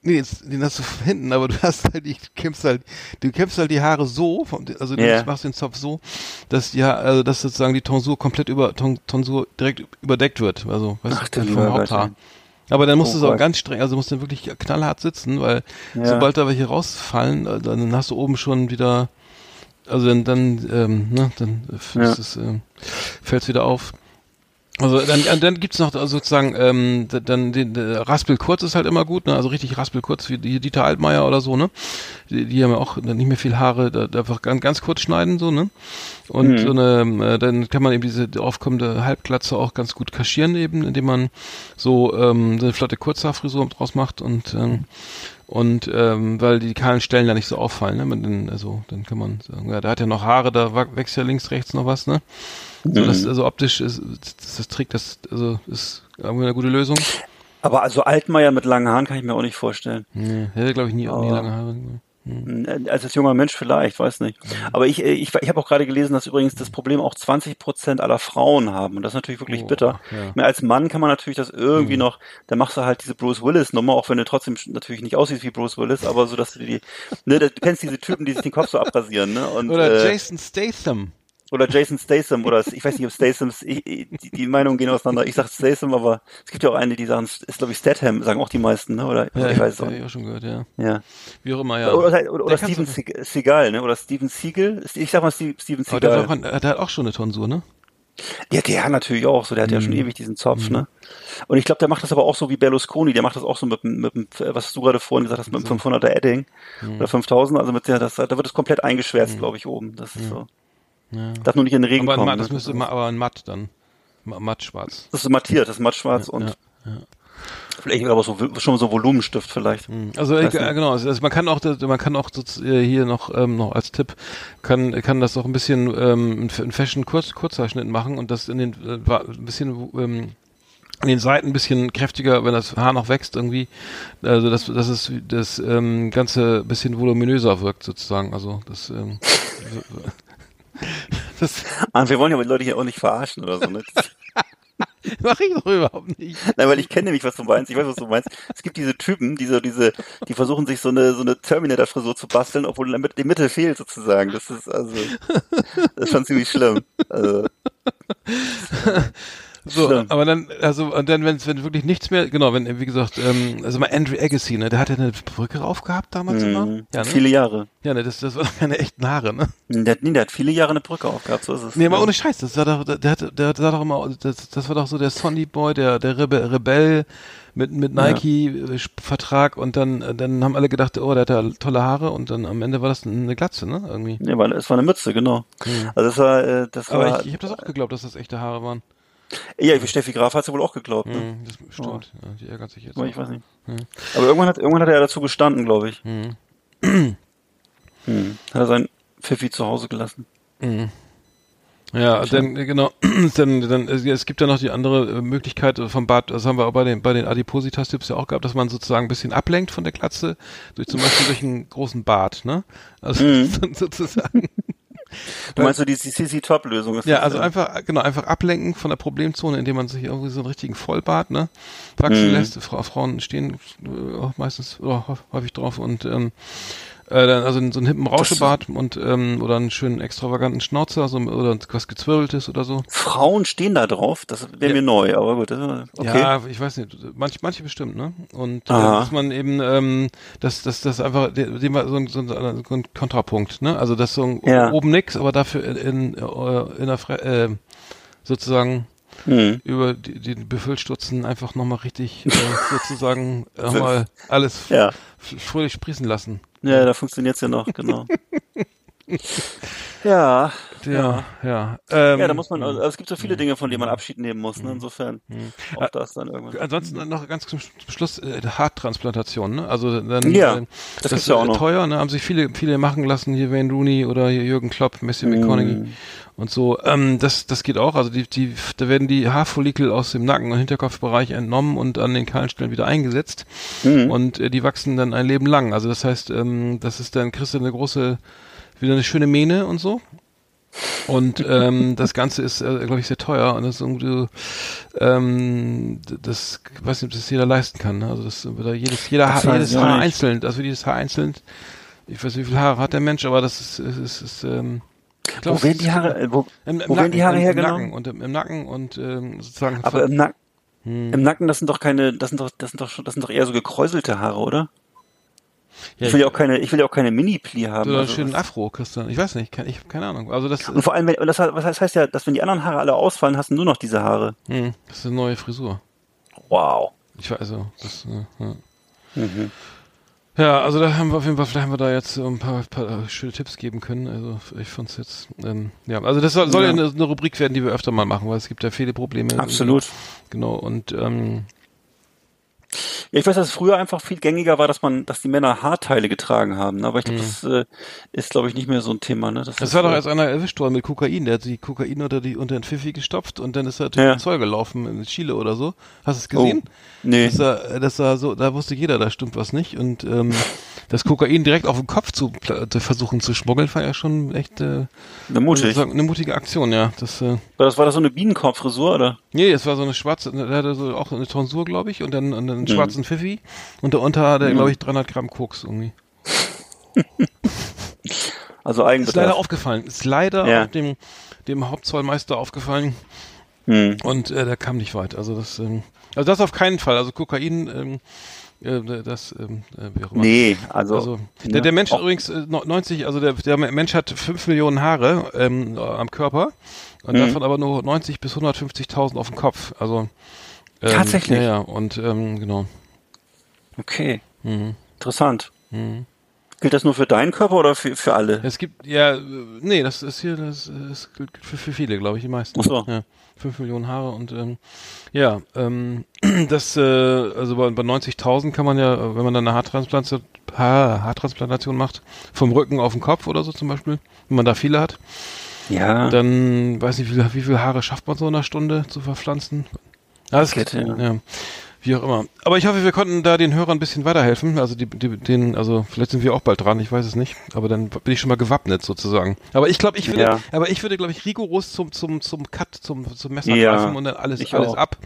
Nee, jetzt, den hast du hinten, aber du hast halt, die- du kämmst halt, du kämmst halt die Haare so, also du Ja. machst den Zopf so, dass Ha- also dass sozusagen die Tonsur komplett über, Ton, Tonsur direkt überdeckt wird, also, weißt Ach, du, vom Haupthaar. Aber dann musst Oh du es auch ganz streng, also musst du wirklich knallhart sitzen, weil Ja. sobald da welche rausfallen, äh, dann hast du oben schon wieder, also dann, dann, ähm, ne, dann äh, Ja. es, ähm, fällt's wieder auf. Also dann, dann- gibt's noch also sozusagen ähm, dann den äh, Raspel kurz ist halt immer gut, ne? Also richtig Raspel kurz wie die Dieter Altmaier oder so, ne? Die, die haben ja auch nicht mehr viel Haare, da, da einfach ganz, ganz kurz schneiden so, ne? Und Mhm. so eine, äh, dann kann man eben diese aufkommende Halbglatze auch ganz gut kaschieren eben, indem man so ähm, so eine flotte Kurzhaarfrisur draus macht und ähm, und ähm, weil die kahlen Stellen ja nicht so auffallen, ne? Dann, also dann kann man sagen, ja, der hat ja noch Haare, da wächst ja links, rechts noch was, ne? So, Mhm. das, also optisch ist, das, das trägt das, also ist irgendwie eine gute Lösung. Aber also Altmaier mit langen Haaren kann ich mir auch nicht vorstellen. Nee, hätte glaube ich nie, nie lange Haare. Als als junger Mensch vielleicht, weiß nicht. Mhm. Aber ich, äh, ich, ich habe auch gerade gelesen, dass übrigens das Problem auch 20 Prozent aller Frauen haben. Und das ist natürlich wirklich Oh, bitter. ja. Meine, als Mann kann man natürlich das irgendwie noch, da machst du halt diese Bruce Willis Nummer, auch wenn du trotzdem natürlich nicht aussiehst wie Bruce Willis, aber so, dass du die, ne, du kennst diese Typen, die sich den Kopf so abrasieren, ne? Und, Oder äh, Jason Statham. Oder Jason Statham oder ich weiß nicht, ob Stathams, ich, die, die Meinungen gehen auseinander. Ich sag Statham, aber es gibt ja auch eine, die sagen, ist glaube ich Statham, sagen auch die meisten, ne? Oder Ja, ich weiß es auch hab ich auch schon gehört, ja. Ja. Wie auch immer, ja. Oder, oder, oder Steven Seagal, ne? Oder Steven Siegel. Ich sag mal Steve- Steven Aber der, hat Seagal. auch, der hat auch schon eine Tonsur, ne? Ja, der natürlich auch so. Der hat ja Mhm. schon ewig diesen Zopf, ne? Und ich glaube, der macht das aber auch so wie Berlusconi. Der macht das auch so mit, dem- mit, was du gerade vorhin gesagt hast, mit dem 500er Edding Mhm. oder 5000. Also mit der, das, da wird es komplett eingeschwärzt, glaube ich, oben. Das ist so. Darf nur nicht in den Regen Aber, ein kommen. matt, das ne? müsste ma, aber ein matt dann. Ma- Matt schwarz. Das ist mattiert, das ist mattschwarz und vielleicht aber so schon so Volumenstift vielleicht. Also äh, genau, also man kann auch das- man kann auch äh, hier noch ähm, noch als Tipp kann kann das auch ein bisschen ähm, ein Fashion Kurz Kurzhaarschnitt machen und das in den äh, ein bisschen ähm, an den Seiten ein bisschen kräftiger, wenn das Haar noch wächst irgendwie, also dass dass es das ähm, ganze bisschen voluminöser wirkt sozusagen. Also das ähm, das wir wollen ja die Leute hier auch nicht verarschen oder so, ne? mache ich doch überhaupt nicht. Nein, weil ich kenne nämlich, was du meinst. Ich weiß, was du meinst. Es gibt diese Typen, diese, diese, die versuchen sich so eine, so eine Terminator-Frisur zu basteln, obwohl die Mitte fehlt sozusagen. Das ist also, das ist schon ziemlich schlimm. Also, So, Schlimm. aber dann, also, und dann, wenn wenn wirklich nichts mehr, genau, wenn, wie gesagt, ähm, also mal Andrew Agassi, ne, der hatte eine Brücke aufgehabt damals immer. mh, Ja, ne? viele Jahre. Ja, ne, das, das waren keine echten Haare, ne? Der, hat- nee, der hat viele Jahre eine Brücke aufgehabt, so ist es. Nee, aber Ja. ohne Scheiß, das war doch, der hatte, der sah doch immer, das, das war doch so der Sonny Boy, der, der Rebe, Rebell mit, mit Nike-Vertrag und dann, äh, dann haben alle gedacht, oh, der hat da tolle Haare und dann am Ende war das eine Glatze, ne, irgendwie. Nee, weil es war eine Mütze, genau. Also das war, äh, das Aber war, ich, ich habe das auch geglaubt, dass das echte Haare waren. Ja, Steffi Graf hat sie wohl auch geglaubt, ne? Hm, das stimmt, ja, die ärgert sich jetzt. Aber ich weiß nicht. Aber irgendwann hat, irgendwann hat er dazu gestanden, glaube ich. Mhm. Hm. Hat er sein Pfiffi zu Hause gelassen. Ja, dann äh, genau, dann, dann es, es gibt ja noch die andere äh, Möglichkeit äh, vom Bart, das haben wir auch bei den bei den Adipositas-Tipps ja auch gehabt, dass man sozusagen ein bisschen ablenkt von der Glatze, durch zum Beispiel durch einen großen Bart, ne? Also sozusagen. Du meinst so die CC Top Lösung ist Ja, also einfach, genau, einfach ablenken von der Problemzone, indem man sich irgendwie so einen richtigen Vollbart, ne, wachsen Mhm. lässt. Fra Frauen stehen äh, meistens hä- häufig drauf und ähm, äh, also so einen hippen Rauschebart und ähm, oder einen schönen extravaganten Schnauzer, so, oder was gezwirbeltes oder so. Frauen stehen da drauf, das wäre Ja. mir neu, aber gut, das okay. Ja, ich weiß nicht, manche, manche bestimmt, ne? Und äh, dass man eben, ähm, dass das, das einfach, de- dem war so ein, so ein, so ein Kontrapunkt, ne? Also das so ein, Ja. oben nix, aber dafür in, in, äh, in der Fre äh, sozusagen Hm. über die, die Befüllstutzen einfach nochmal richtig äh, sozusagen nochmal alles Ja. fröhlich sprießen lassen. Ja, da funktioniert's ja noch, genau. ja, ja, ja. Ähm, Ja, da muss man, also es gibt so viele Dinge, von denen man Abschied nehmen muss, ne? Insofern. Auch Äh, das dann irgendwann. Ansonsten noch ganz zum Schluss äh, Haartransplantation, ne? Also dann Ja, äh, das das ist ja auch noch. teuer, ne? Haben sich viele viele machen lassen, hier Wayne Rooney oder hier Jürgen Klopp, Messi McConaughey und so. Ähm, das das geht auch, also die die da werden die Haarfollikel aus dem Nacken und Hinterkopfbereich entnommen und an den kahlen Stellen wieder eingesetzt Mhm. und äh, die wachsen dann ein Leben lang. Also das heißt, ähm, das ist dann kriegst du eine große wieder eine schöne Mähne und so. Und ähm, das Ganze ist, äh, glaube ich, sehr teuer und das ist irgendwie, ähm, das weiß nicht, ob das jeder leisten kann. Ne? Also das oder jedes, jeder Das Haar, jedes Haar nicht. einzeln, also jedes Haar einzeln. Ich weiß nicht, wie viele Haare hat der Mensch, aber das ist, ist, ist, ist ähm, glaub, Wo werden die Haare, wo, im, im wo werden die Haare im, im hergenommen? Nacken und im, im Nacken und ähm, sozusagen Aber im, Nack Hm. im Nacken, das sind doch keine, das sind doch, das sind doch, das sind doch eher so gekräuselte Haare, oder? Ja, Ich will ja auch keine, ich will ja auch keine Mini-Pli haben. oder einen also schönen was- Afro, Christian. Ich weiß nicht, ich habe keine Ahnung. Also das, Und vor allem, wenn, das, was heißt, heißt ja, dass wenn die anderen Haare alle ausfallen, hast du nur noch diese Haare. hm, das ist eine neue Frisur. Wow. Ich weiß, also, das, äh, ja. Mhm. Ja, also da haben wir auf jeden Fall, vielleicht haben wir da jetzt ein paar, paar schöne Tipps geben können. Also ich fand's jetzt, ähm, ja, also das soll, soll ja, Ja. eine, eine Rubrik werden, die wir öfter mal machen, weil es gibt ja viele Probleme. Absolut. Genau, und ähm, Ja, ich weiß, dass es früher einfach viel gängiger war, dass man, dass die Männer Haarteile getragen haben. ne? Aber ich glaube, Mhm. das äh, ist, glaube ich, nicht mehr so ein Thema. Ne? Das ist, war doch äh, erst einer erwischt worden mit Kokain, der hat die Kokain unter, die, unter den Pfiffi gestopft und dann ist er durch Ja. den Zoll gelaufen in Chile oder so. Hast du es gesehen? Oh, nee. Das war, das war so, da wusste jeder, da stimmt was nicht. Und ähm, das Kokain direkt auf den Kopf zu, zu versuchen zu schmuggeln, war ja schon echt äh, Na, mutig. eine mutige Aktion, ja. Das, äh, War das, war das so eine Bienenkorbfrisur, oder? nee, es war so eine schwarze, der hatte so auch eine Tonsur, glaube ich, und dann, und dann einen Mhm. schwarzen Pfiffi. Und darunter hat er, glaube ich, 300 Gramm Koks irgendwie. Also Ist leider aufgefallen. Ist leider Ja. dem, dem Hauptzollmeister aufgefallen. Hm. Und äh, der kam nicht weit. Also das, ähm, also das auf keinen Fall. Also Kokain, ähm, äh, das, ähm, äh, wie auch immer. Nee, also, Also der, ne, der Mensch auch- übrigens äh, no- 90, also der, der Mensch hat 5 Millionen Haare ähm, am Körper und Mhm. davon aber nur 90 bis 150.000 auf dem Kopf. Also ähm, Tatsächlich? Ja, ja. Und ähm, genau. Okay, Mhm. interessant. Mhm. Gilt das nur für deinen Körper oder für, für alle? Es gibt ja, äh, nee, das ist hier, das, das gilt für, für viele, glaube ich, die meisten. Ach so. Ja, 5 Millionen Haare und ähm, ja, ähm, das, äh, also bei, bei 90.000 kann man ja, wenn man dann eine Haartransplantation, Haar, Haartransplantation macht, vom Rücken auf den Kopf oder so zum Beispiel, wenn man da viele hat, Ja. dann weiß nicht, wie, viel- wie viele Haare schafft man so in einer Stunde zu verpflanzen. Ja, das geht, Kette, ja. Wie auch immer. Aber ich hoffe, wir konnten da den Hörern ein bisschen weiterhelfen. Also die, die, den, also vielleicht sind wir auch bald dran, ich weiß es nicht. Aber dann bin ich schon mal gewappnet sozusagen. Aber ich glaube, ich würde, Ja. aber ich würde, glaube ich, rigoros zum, zum, zum Cut, zum, zum Messer Ja, greifen und dann alles, ich alles auch. ab.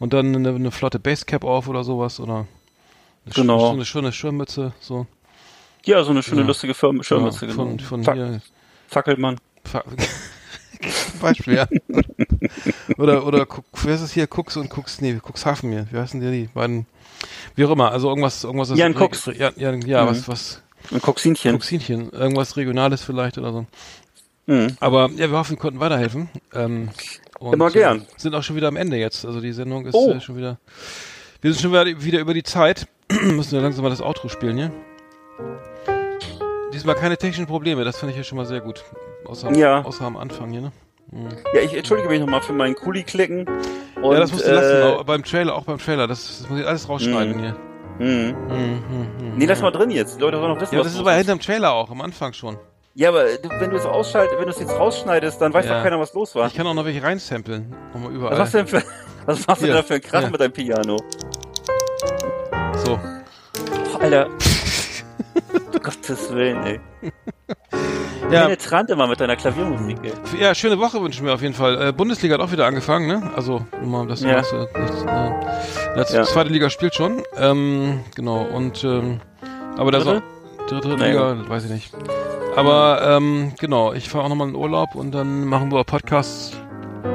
Und dann eine, eine flotte Basecap auf oder sowas oder eine Genau. schöne, schöne Schirmmütze, so. Ja, so eine schöne, Ja. lustige Firma, Schirmmütze, genau. von, von Zack, hier. Fackelmann. Fa- Beispiel, ja. Oder, oder, wer ist es hier? Cooks und Cooks, nee, Cuxhaven hier. Wie heißen die, die beiden? Wie auch immer, also irgendwas, irgendwas. Jan Cooks. Ja, ja, ja Mhm. was, was, Ein Coxinchen. Cuxinchen. Irgendwas Regionales vielleicht oder so. Mhm. Aber ja, wir hoffen, wir konnten weiterhelfen. Ähm, und, Immer gern. Äh, sind auch schon wieder am Ende jetzt. Also die Sendung ist Oh. äh, schon wieder. Wir sind schon wieder, wieder über die Zeit. Müssen wir langsam mal das Outro spielen hier. Diesmal keine technischen Probleme, das finde ich ja schon mal sehr gut. Außer, Ja. außer am Anfang hier, ne? Mhm. Ja, ich entschuldige mich nochmal für meinen Kuli-Klicken. Und, ja, das musst du äh, lassen, auch beim Trailer, auch beim Trailer. Das, das muss ich alles rausschneiden Mhm. hier. Mhm. Mhm, mhm, Nee, lass mal drin jetzt. Die Leute sollen noch wissen, Ja, was das ist aber hinterm Trailer auch, am Anfang schon. Ja, aber wenn du es ausschaltest, wenn du es jetzt rausschneidest, dann weiß Ja. doch keiner, was los war. Ich kann auch noch welche reinsamplen. Nochmal überall. Was machst du denn für, was machst du da für einen Krach Ja. mit deinem Piano? So. Oh, Alter. Gottes Willen, ey. Ja, Penetrant immer mit deiner Klaviermusik, ey. ja, schöne Woche wünschen wir auf jeden Fall. Äh, Bundesliga hat auch wieder angefangen, ne? Also, nur mal, das Ja. ja. äh, nicht, äh, die Ja. zweite Liga spielt schon. Ähm, genau, und ähm, aber da Dritte? dritte. Liga, weiß ich nicht. Aber ähm, genau, ich fahre auch nochmal in den Urlaub und dann machen wir Podcasts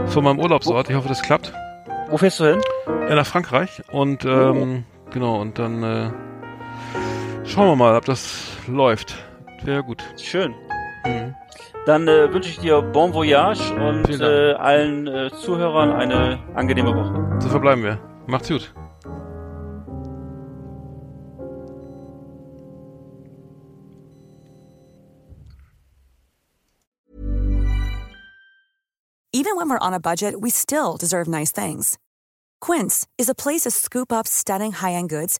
von meinem Urlaubsort. Ich hoffe, das klappt. Wo fährst du hin? Ja, nach Frankreich. Und ähm, genau, und dann äh, schauen wir mal, ob das läuft. Wäre gut. Schön. Mhm. Dann äh, wünsche ich dir Bon Voyage und äh, allen äh, Zuhörern eine angenehme Woche. So verbleiben wir. Macht's gut. Even when we're on a budget, we still deserve nice things. Quince is a place to scoop up stunning high-end goods